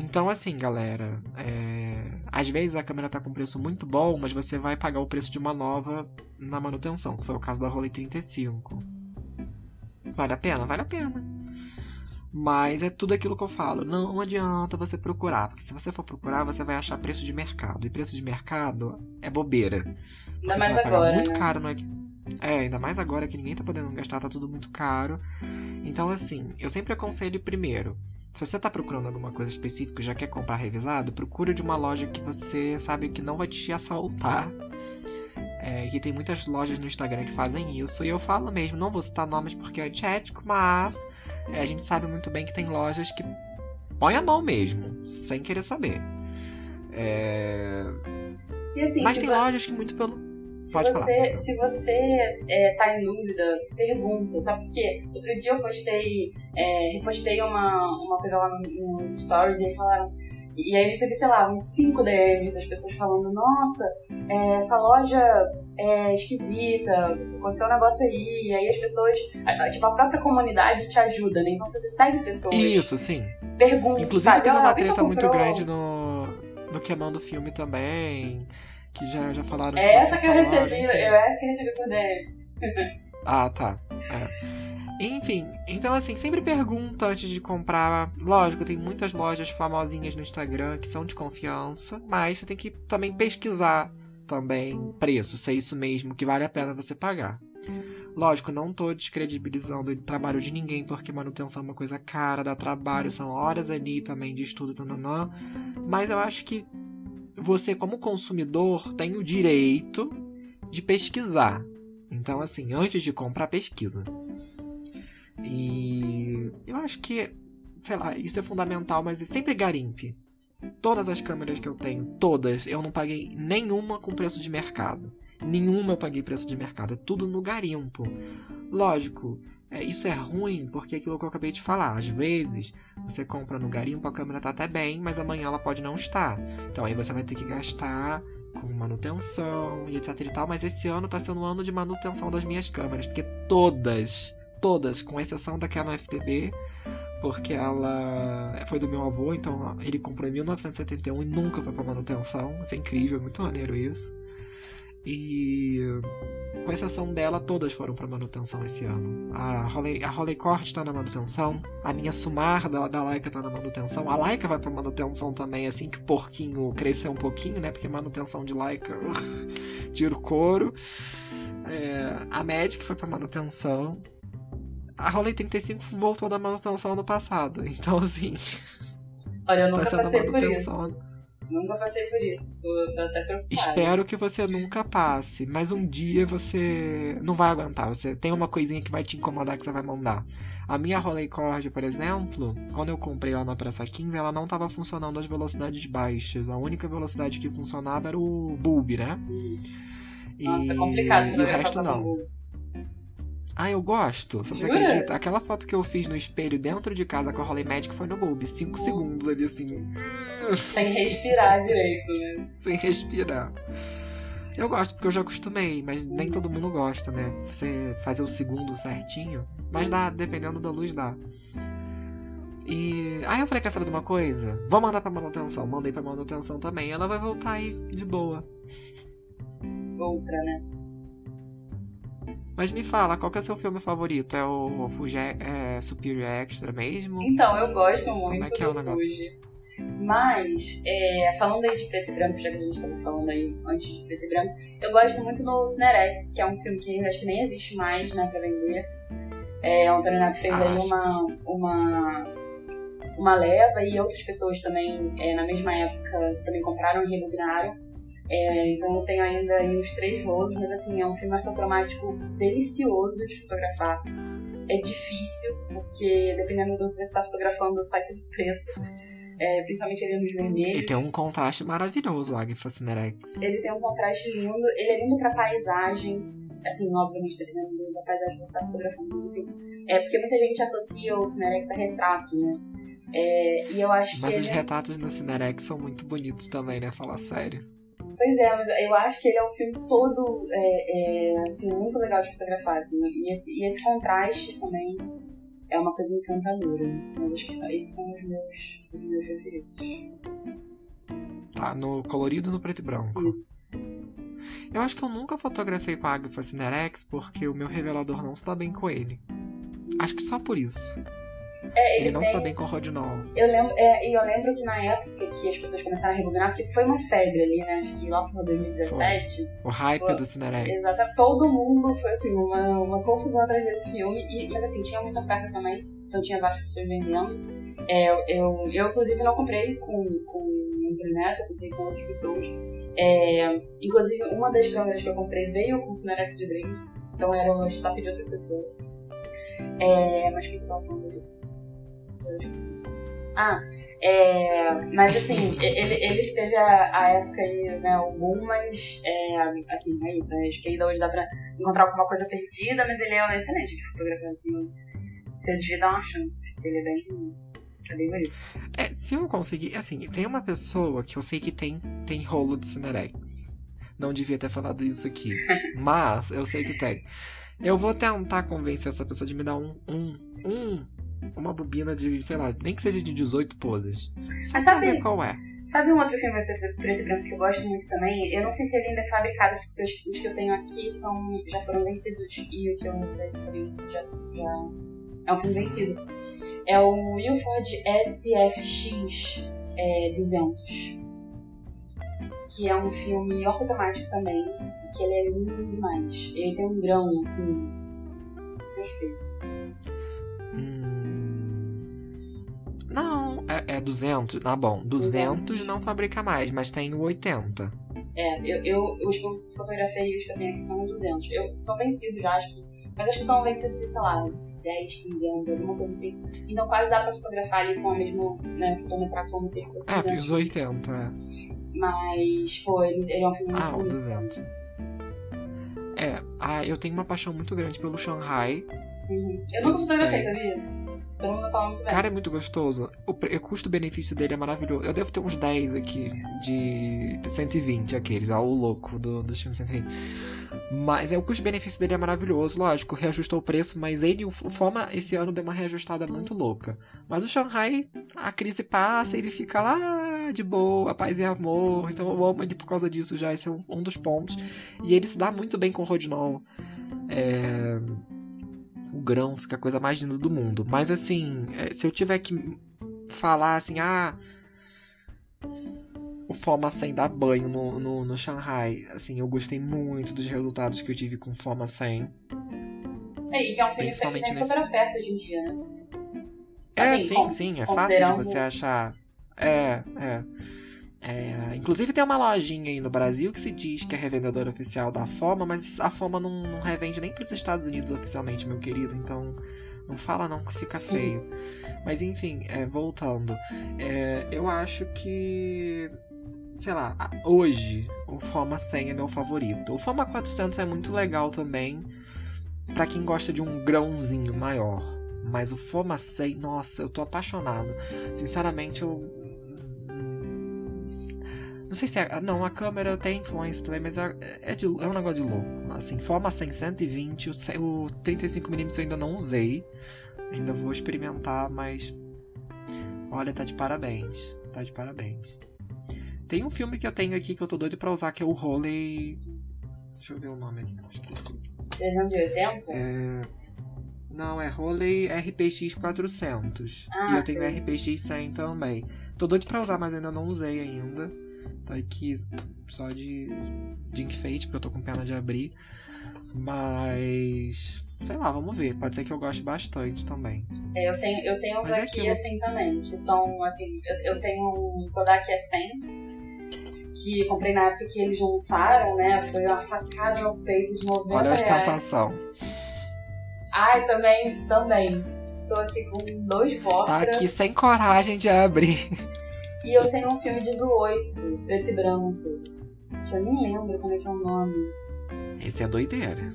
Então, assim, galera, é, às vezes a câmera tá com preço muito bom, mas você vai pagar o preço de uma nova na manutenção, que foi o caso da Rolei 35. Vale a pena? Vale a pena. Mas é tudo aquilo que eu falo. Não adianta você procurar, porque se você for procurar, você vai achar preço de mercado. E preço de mercado é bobeira. Ainda mais agora, muito né? caro, não é? É, ainda mais agora que ninguém tá podendo gastar, tá tudo muito caro. Então, assim, eu sempre aconselho primeiro. Se você tá procurando alguma coisa específica e já quer comprar revisado, procura de uma loja que você sabe que não vai te assaltar. É, que tem muitas lojas no Instagram que fazem isso. E eu falo mesmo, não vou citar nomes porque é antiético, mas é, a gente sabe muito bem que tem lojas que põe a mão mesmo, sem querer saber. É, E assim, mas tem vo- lojas que muito pelo. Se pode você, falar. se você é, tá em dúvida, pergunta, sabe por quê? Outro dia eu postei, é, repostei uma, uma coisa lá no- nos stories e aí falaram. E aí eu recebi, sei lá, uns 5 DMs das pessoas falando, nossa, é, essa loja é esquisita, aconteceu um negócio aí, e aí as pessoas, tipo, a própria comunidade te ajuda, né? Então se você segue pessoas, Isso, sim. pergunta, Inclusive sabe? teve "Ah, uma já treta muito comprou?" grande no, no Queimando Filme também. Que já, já falaram É de essa que eu recebi, enfim. eu essa que eu recebi por DM. Ah, tá. É. Enfim, então assim, sempre pergunta antes de comprar. Lógico, tem muitas lojas famosinhas no Instagram que são de confiança, mas você tem que também pesquisar também preço, se é isso mesmo que vale a pena você pagar. Lógico, não tô descredibilizando o trabalho de ninguém, porque manutenção é uma coisa cara, dá trabalho, são horas ali também de estudo, nananã. Mas eu acho que você, como consumidor, tem o direito de pesquisar. Então, assim, antes de comprar, pesquisa. E eu acho que, sei lá, isso é fundamental, mas sempre garimpe. Todas as câmeras que eu tenho, todas, eu não paguei nenhuma com preço de mercado. Nenhuma eu paguei preço de mercado. É tudo no garimpo. Lógico, é, isso é ruim porque é aquilo que eu acabei de falar. Às vezes, você compra no garimpo, a câmera tá até bem, mas amanhã ela pode não estar. Então aí você vai ter que gastar com manutenção e etc e tal. Mas esse ano tá sendo um ano de manutenção das minhas câmeras, porque todas, todas, com exceção da Canon FTB, porque ela foi do meu avô, então ele comprou em 1971 e nunca foi para manutenção. Isso é incrível, é muito maneiro isso. E com exceção dela, todas foram para manutenção esse ano. A Holly, a Holly Court está na manutenção, a minha Sumar da, da Laika está na manutenção, a Laika vai para manutenção também, assim que o porquinho crescer um pouquinho, né? Porque manutenção de Laika uh, tira o couro. É, a Magic foi para manutenção. A Holly 35 voltou da manutenção ano passado, então assim. Olha, eu nunca tá passei por isso. Nunca passei por isso. Tô, tô até preocupada. Espero que você nunca passe, mas um dia você não vai aguentar. Você tem uma coisinha que vai te incomodar que você vai mandar. A minha Rolei Cord, por exemplo, quando eu comprei ela na Praça 15, ela não estava funcionando às velocidades baixas. A única velocidade que funcionava era o bulb, né? Nossa, e... é complicado e o resto não. Ah, eu gosto. Se você acredita. Aquela foto que eu fiz no espelho dentro de casa com a Holly Magic foi no bulb. Cinco segundos ali assim. Sem respirar direito, né? Sem respirar. Eu gosto porque eu já acostumei, mas nem todo mundo gosta, né? Você fazer o segundo certinho. Mas dá, dependendo da luz, dá. E aí eu falei, quer saber de uma coisa? Vou mandar pra manutenção. Mandei pra manutenção também. Ela vai voltar aí de boa. Outra, né? Mas me fala, qual que é o seu filme favorito? É o Fuji é, Superior Extra mesmo? Então, eu gosto muito Como é que é o negócio? Fuji. Mas, é, falando aí de preto e branco, já que a gente estava falando aí antes de preto e branco, eu gosto muito do Cinerex, que é um filme que acho que nem existe mais, né, pra vender. É, o Antônio Neto fez aí uma, uma, uma leva e outras pessoas também, é, na mesma época, também compraram e rebobinaram. É, então eu tenho ainda aí os três rolos, mas assim, é um filme ortocromático delicioso de fotografar. É difícil, porque dependendo do que você está fotografando, sai tudo preto é, principalmente ali nos vermelhos. Ele tem um contraste maravilhoso, o Agfa Cinerex. Ele tem um contraste lindo, ele é lindo pra paisagem, assim, obviamente, dependendo da paisagem que você tá fotografando, assim. É, porque muita gente associa o Cinerex a retrato, né? É, e eu acho mas que. Mas os ele... retratos no Cinerex são muito bonitos também, né? Falar sério. Pois é, mas eu acho que ele é um filme todo, é, é, assim, muito legal de fotografar, assim. E esse, e esse contraste também é uma coisa encantadora. Mas acho que são, esses são os meus, os meus preferidos. Tá, no colorido no preto e branco. Isso. Eu acho que eu nunca fotografei com a Agfa Cinerex porque o meu revelador não está bem com ele. Acho que só por isso. É, ele, ele, não tem... está bem com o Rodinol. Eu lembro, é, e eu lembro que na época que as pessoas começaram a rebobinar, porque foi uma febre ali, né? Acho que lá pro 2017. Foi. O hype foi... do Cinerex. Exato. Todo mundo foi assim, uma, uma confusão atrás desse filme. E, mas assim, tinha muita oferta também. Então tinha várias pessoas vendendo. É, eu, eu, inclusive, não comprei com, com Neto, eu comprei com outras pessoas. É, inclusive, uma das câmeras que eu comprei veio com o Cinerex de brinde. Então era o stop de outra pessoa. É, mas o que eu tava falando disso? Eu esqueci. Ah, é, mas assim, ele, ele teve a, a época aí, né, o boom, mas é, assim, é isso. Acho que ainda hoje dá pra encontrar alguma coisa perdida, mas ele é excelente de fotografia, assim. Você devia dar uma chance, ele é bem. É bem bonito. É, se eu conseguir. Assim, tem uma pessoa que eu sei que tem, tem rolo de Cinerex. Não devia ter falado isso aqui. mas eu sei que tem. Eu vou tentar convencer essa pessoa de me dar um, um, um uma bobina de, sei lá, nem que seja de 18 poses. Só Mas sabe, ver qual é. Sabe um outro filme preto e branco que eu gosto muito também? Eu não sei se ele ainda é fabricado, porque os, os que eu tenho aqui são, já foram vencidos e o que eu usei também já, já é um filme vencido. É o Wilford SFX é, 200. Que é um filme ortográfico também. E que ele é lindo demais. Ele tem um grão, assim. Perfeito. Hum... Não, é, é 200. Ah, bom. 200, 200 não fabrica mais, mas tem o 80. É, eu, eu, os que eu fotografei e os que eu tenho aqui são 200. Eu, são vencidos já, acho que. Mas acho que são vencidos, sei lá, 10, 15 anos, alguma coisa assim. Então quase dá pra fotografar ali com a mesma, né, fotometrar como se ele fosse Ah, fiz 80, é. Mas, pô, ele, ele é um filme muito Ah, bonito. 200. É, ah, eu tenho uma paixão muito grande pelo Shanghai. Uhum. Eu nunca fotografei, sabia? Todo mundo fala muito bem. Cara, é muito gostoso. O, o custo-benefício dele é maravilhoso. Eu devo ter uns 10 aqui de 120, aqueles, ah, o louco do, do filme 120. Mas é, o custo-benefício dele é maravilhoso, lógico, reajustou o preço, mas ele, o Foma, esse ano deu uma reajustada muito louca. Mas o Shanghai, a crise passa, ele fica lá de boa, paz e amor. Então eu amo ele por causa disso já, esse é um, um dos pontos. E ele se dá muito bem com o Rodinol. É o grão fica a coisa mais linda do mundo. Mas assim, é, se eu tiver que falar assim, ah. O Foma 100 dá banho no, no, no Shanghai. Assim, eu gostei muito dos resultados que eu tive com o Foma 100. É, e que é um filme que tem nesse- super oferta hoje em dia, né? É, Assim, sim, sim, é fácil de você achar. É, é. É, inclusive tem uma lojinha aí no Brasil que se diz que é revendedora oficial da Foma, mas a Foma não, não revende nem para os Estados Unidos oficialmente, meu querido. Então não fala não que fica feio. Mas enfim, é, voltando, é, eu acho que sei lá, hoje o Foma 100 é meu favorito. O Foma 400 é muito legal também para quem gosta de um grãozinho maior. Mas o Foma 100, nossa, eu tô apaixonado. Sinceramente, eu. Não sei se é. Não, a câmera tem influência também, mas é, é, de- é um negócio de louco. Assim, Foma 100 120, o, 100 o 35mm eu ainda não usei. Ainda vou experimentar, mas. Olha, tá de parabéns. Tá de parabéns. Tem um filme que eu tenho aqui que eu tô doido pra usar, que é o Holy. Deixa eu ver o nome aqui, esqueci. 380? É... Não, é Holy RPX 400. Ah, e eu tenho sei. RPX 100 também. Tô doido pra usar, mas ainda não usei ainda. Tá aqui só de, de enfeite, porque eu tô com pena de abrir. Mas. Sei lá, vamos ver. Pode ser que eu goste bastante também. É, eu tenho, eu tenho uns é aqui assim também, que são assim, eu, eu tenho um Kodak E100 que comprei na época que eles lançaram, né? Foi uma facada no peito de 90 Olha a ostentação. Ai, também, também. Tô aqui com dois Tá portas. aqui sem coragem de abrir. E eu tenho um filme de 18, preto e branco. Que eu nem lembro como é que é o nome. Esse é doideira.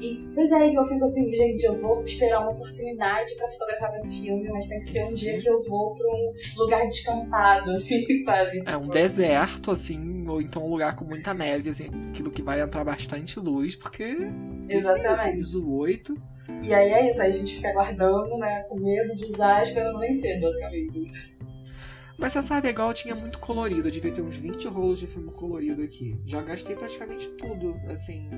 E, pois é, que eu fico assim, gente, eu vou esperar uma oportunidade pra fotografar esse filme, mas tem que ser um dia que eu vou pra um lugar descampado, assim, sabe? É um deserto, assim, ou então um lugar com muita neve, assim, aquilo que vai entrar bastante luz, porque. Exatamente. ISO 8. E aí é isso, aí a gente fica aguardando, né, com medo de usar, esperando vencer, basicamente. Mas você sabe, igual tinha muito colorido, eu devia ter uns 20 rolos de filme colorido aqui. Já gastei praticamente tudo, assim.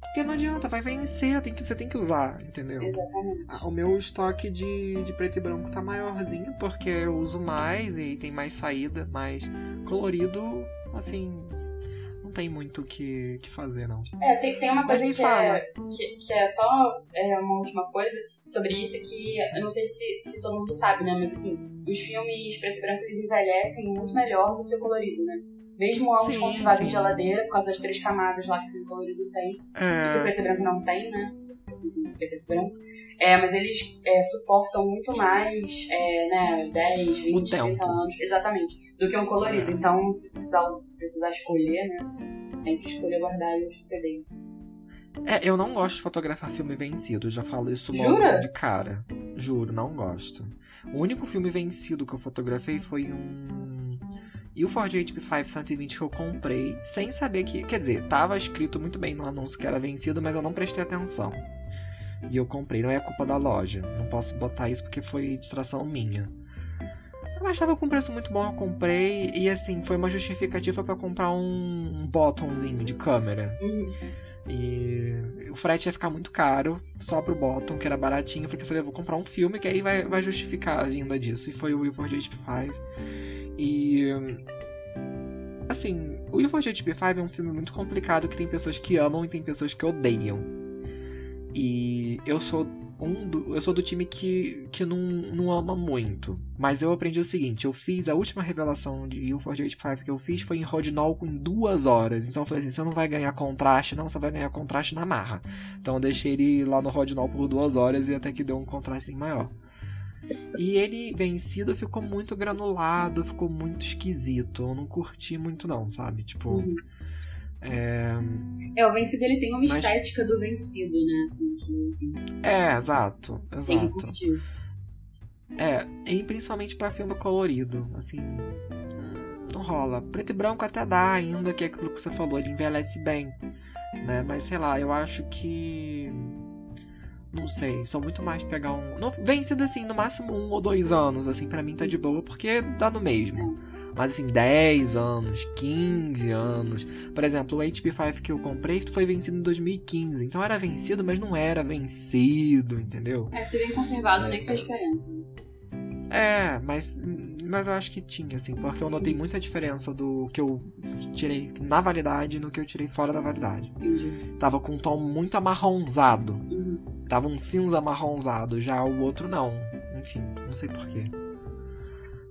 Porque não adianta, vai vencer, tem que, você tem que usar, entendeu? Exatamente. O meu estoque de, de preto e branco tá maiorzinho, porque eu uso mais e tem mais saída, mas colorido, assim, não tem muito o que, que fazer, não. É, tem, tem uma Mas coisa que fala. é, que, que é só é, uma última coisa sobre isso, que eu não sei se, se todo mundo sabe, né, mas assim, os filmes preto e branco, eles envelhecem muito melhor do que o colorido, né? Mesmo conservados sim. em geladeira, por causa das três camadas lá que o filme colorido tem. e que o É, preto e branco não tem, né? O preto e branco. É, mas eles é, suportam muito mais, é, né, 10, 20, tempo. 30 anos, exatamente, do que um colorido. É. Então, se precisar, precisar escolher, né, sempre escolher guardar os PDs. É, eu não gosto de fotografar filme vencido, já falo isso logo Jura? assim de cara. Juro, não gosto. O único filme vencido que eu fotografei foi um. E o Ford HP5 120 que eu comprei, sem saber que. Quer dizer, tava escrito muito bem no anúncio que era vencido, mas eu não prestei atenção. E eu comprei, não é culpa da loja. Não posso botar isso porque foi distração minha. Mas tava com preço muito bom, eu comprei. E assim, foi uma justificativa pra comprar um, um bottomzinho de câmera. Uhum. E o frete ia ficar muito caro, só pro bottom, que era baratinho. Porque você vou comprar um filme que aí vai, vai justificar a vinda disso. E foi o Wilford HP5. E. Assim, o Wilford HP5 é um filme muito complicado que tem pessoas que amam e tem pessoas que odeiam. E eu sou um do, eu sou do time que, que não, não ama muito. Mas eu aprendi o seguinte: eu fiz a última revelação de U485 que eu fiz foi em Rodinol com duas horas. Então eu falei assim: você não vai ganhar contraste, não, você vai ganhar contraste na marra. Então eu deixei ele lá no Rodinol por duas horas e até que deu um contraste maior. E ele vencido ficou muito granulado, ficou muito esquisito. Eu não curti muito, não, sabe? Tipo. Uhum. É... é, o vencido ele tem uma Mas... estética do vencido, né? Assim, que. É, exato. exato. Tem que curtir. É, e principalmente para filme colorido, assim, não rola. Preto e branco até dá ainda, que é aquilo que você falou, ele envelhece bem, né? Mas sei lá, eu acho que não sei, sou muito mais pegar um. Não, vencido assim, no máximo um ou dois anos, assim, para mim tá de boa, porque dá no mesmo. Mas assim, 10 anos, 15 anos. Por exemplo, o HP5 que eu comprei foi vencido em 2015. Então era vencido, mas não era vencido, entendeu? É, se bem conservado, é, nem faz diferença. É, mas, mas eu acho que tinha, assim, porque eu notei muita diferença do que eu tirei na validade no que eu tirei fora da validade. Entendi. Tava com um tom muito amarronzado. Uhum. Tava um cinza amarronzado, já o outro não. Enfim, não sei porquê.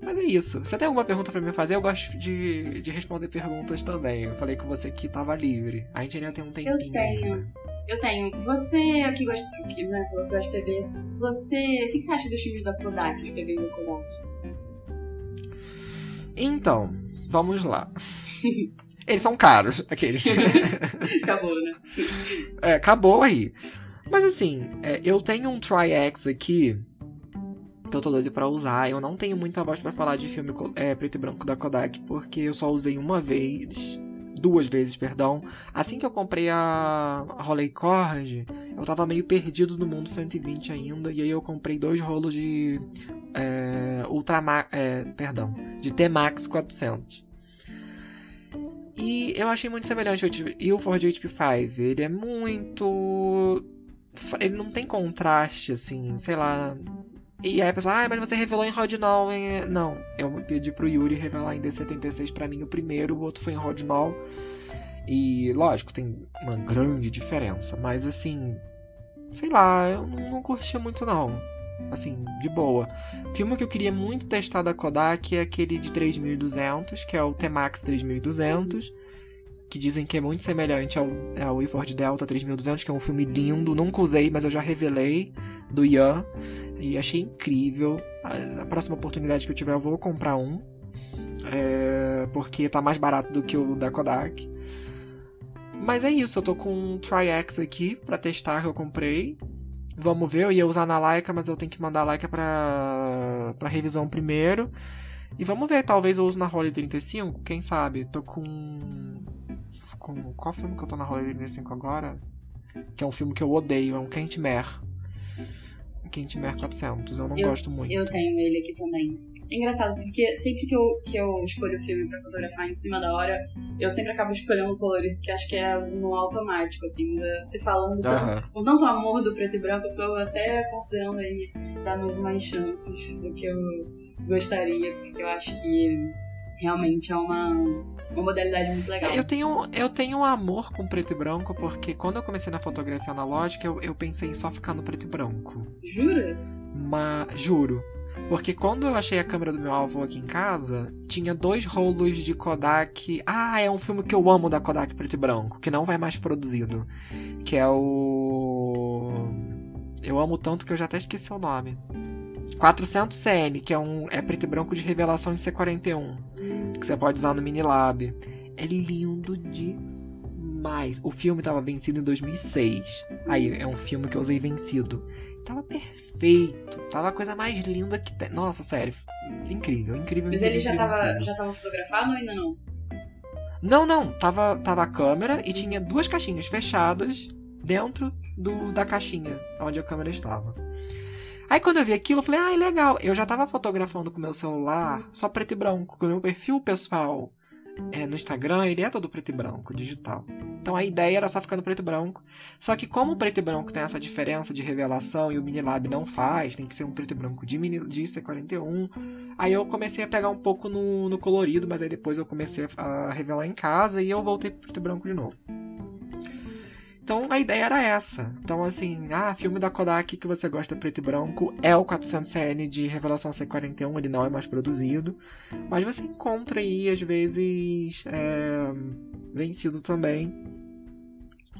Mas é isso. Você tem alguma pergunta para me fazer? Eu gosto de, de responder perguntas também. Eu falei com você que tava livre. A gente ainda tem um tempinho. Eu tenho. Né? Eu tenho. Você que gosta, que, né, falou que gosta de PB, você. O que você acha dos filmes da Kodak, os PBs da Kodak? Então, vamos lá. Eles são caros, aqueles. acabou, né? É, acabou aí. Mas assim, é, eu tenho um Tri-X aqui que eu tô doido pra usar. Eu não tenho muita voz para falar de filme é, preto e branco da Kodak, porque eu só usei uma vez, duas vezes, perdão. Assim que eu comprei a, Rolei Cord, eu tava meio perdido no mundo 120 ainda, e aí eu comprei dois rolos de é, Ultramax, é, perdão, de T-Max 400. E eu achei muito semelhante e o Ford HP5. Ele é muito ele não tem contraste, assim, sei lá. E aí a pessoa, ah, mas você revelou em Rodinol. Hein? Não, eu pedi pro Yuri revelar em D76 para mim o primeiro, o outro foi em Rodinol. E lógico, tem uma grande diferença, mas assim, sei lá, eu não, não curti muito não. Assim, de boa. Filme que eu queria muito testar da Kodak é aquele de 3200, que é o T-Max 3200 que dizem que é muito semelhante ao, ao Ford Delta 3200, que é um filme lindo, nunca usei, mas eu já revelei, do Ian, e achei incrível. A, próxima oportunidade que eu tiver eu vou comprar um, é, porque tá mais barato do que o da Kodak. Mas é isso, eu tô com um Tri-X aqui pra testar que eu comprei. Vamos ver, eu ia usar na Leica, mas eu tenho que mandar a Leica pra, pra revisão primeiro. E vamos ver, talvez eu use na Rolly 35, quem sabe? Tô com com. Qual filme que eu tô na Rolê 25 agora? Que é um filme que eu odeio, é um Kentmere. Kentmere 400, eu não eu, gosto muito. Eu tenho ele aqui também. É engraçado, porque sempre que eu, que eu escolho filme pra fotografar em cima da hora, eu sempre acabo escolhendo um colorido que acho que é no automático, assim. Você falando com tanto amor do preto e branco, eu tô até considerando aí dar mais umas chances do que eu gostaria, porque eu acho que realmente é uma, uma modalidade muito legal. Eu tenho, eu tenho um amor com preto e branco, porque quando eu comecei na fotografia analógica, eu, eu pensei em só ficar no preto e branco. Jura? Mas, juro. Porque quando eu achei a câmera do meu avô aqui em casa, tinha dois rolos de Kodak. Ah, é um filme que eu amo da Kodak preto e branco, que não vai mais produzido. Que é o. Eu amo tanto que eu já até esqueci o nome. 400CM, que é um é preto e branco de revelação em C41 que você pode usar no Minilab. É lindo demais. O filme estava vencido em 2006. Aí é um filme que eu usei vencido. Tava perfeito. Tava a coisa mais linda que tem. Nossa, sério. Incrível, incrível. Mas incrível, ele já estava já tava fotografado ou ainda não? Não, não. Tava, tava a câmera e tinha duas caixinhas fechadas dentro do, da caixinha onde a câmera estava. Aí quando eu vi aquilo, eu falei, ah, legal. Eu já tava fotografando com meu celular só preto e branco. Com o meu perfil pessoal é, no Instagram, ele é todo preto e branco, digital. Então a ideia era só ficar no preto e branco. Só que como o preto e branco tem essa diferença de revelação e o Minilab não faz, tem que ser um preto e branco de, mini, de C41, aí eu comecei a pegar um pouco no, no colorido, mas aí depois eu comecei a revelar em casa e eu voltei pro preto e branco de novo. Então a ideia era essa. Então, assim, ah, filme da Kodak que você gosta preto e branco é o 400CN de Revelação C41, ele não é mais produzido. Mas você encontra aí, às vezes, é, vencido também.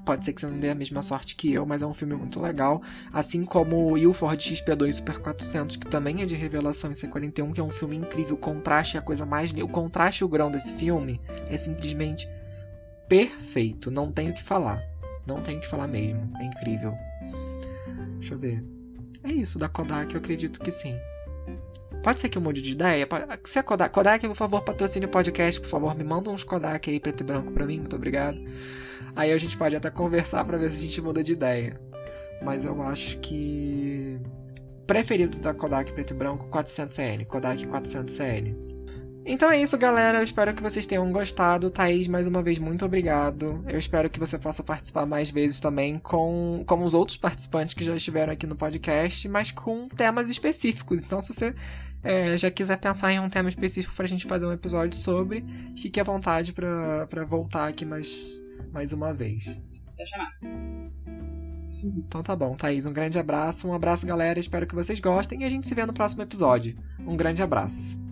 Pode ser que você não dê a mesma sorte que eu, mas é um filme muito legal. Assim como o Ilford XP2 Super 400, que também é de Revelação em C41, que é um filme incrível. O contraste é a coisa mais. O contraste e o grão desse filme é simplesmente perfeito. Não tenho o que falar. Não tenho o que falar mesmo. É incrível. Deixa eu ver. É isso, da Kodak, eu acredito que sim. Pode ser que eu mude de ideia? Se é Kodak, Kodak, por favor, patrocine o podcast, por favor, me manda uns Kodak aí preto e branco pra mim, muito obrigado. Aí a gente pode até conversar para ver se a gente muda de ideia. Mas eu acho que preferido da Kodak preto e branco 400CL, Kodak 400CL. Então é isso, galera. Eu espero que vocês tenham gostado. Thaís, mais uma vez, muito obrigado. Eu espero que você possa participar mais vezes também com como os outros participantes que já estiveram aqui no podcast, mas com temas específicos. Então, se você é, já quiser pensar em um tema específico pra gente fazer um episódio sobre, fique à vontade para voltar aqui mais, mais uma vez. Só chamar. Então tá bom, Thaís. Um grande abraço. Um abraço, galera. Espero que vocês gostem e a gente se vê no próximo episódio. Um grande abraço.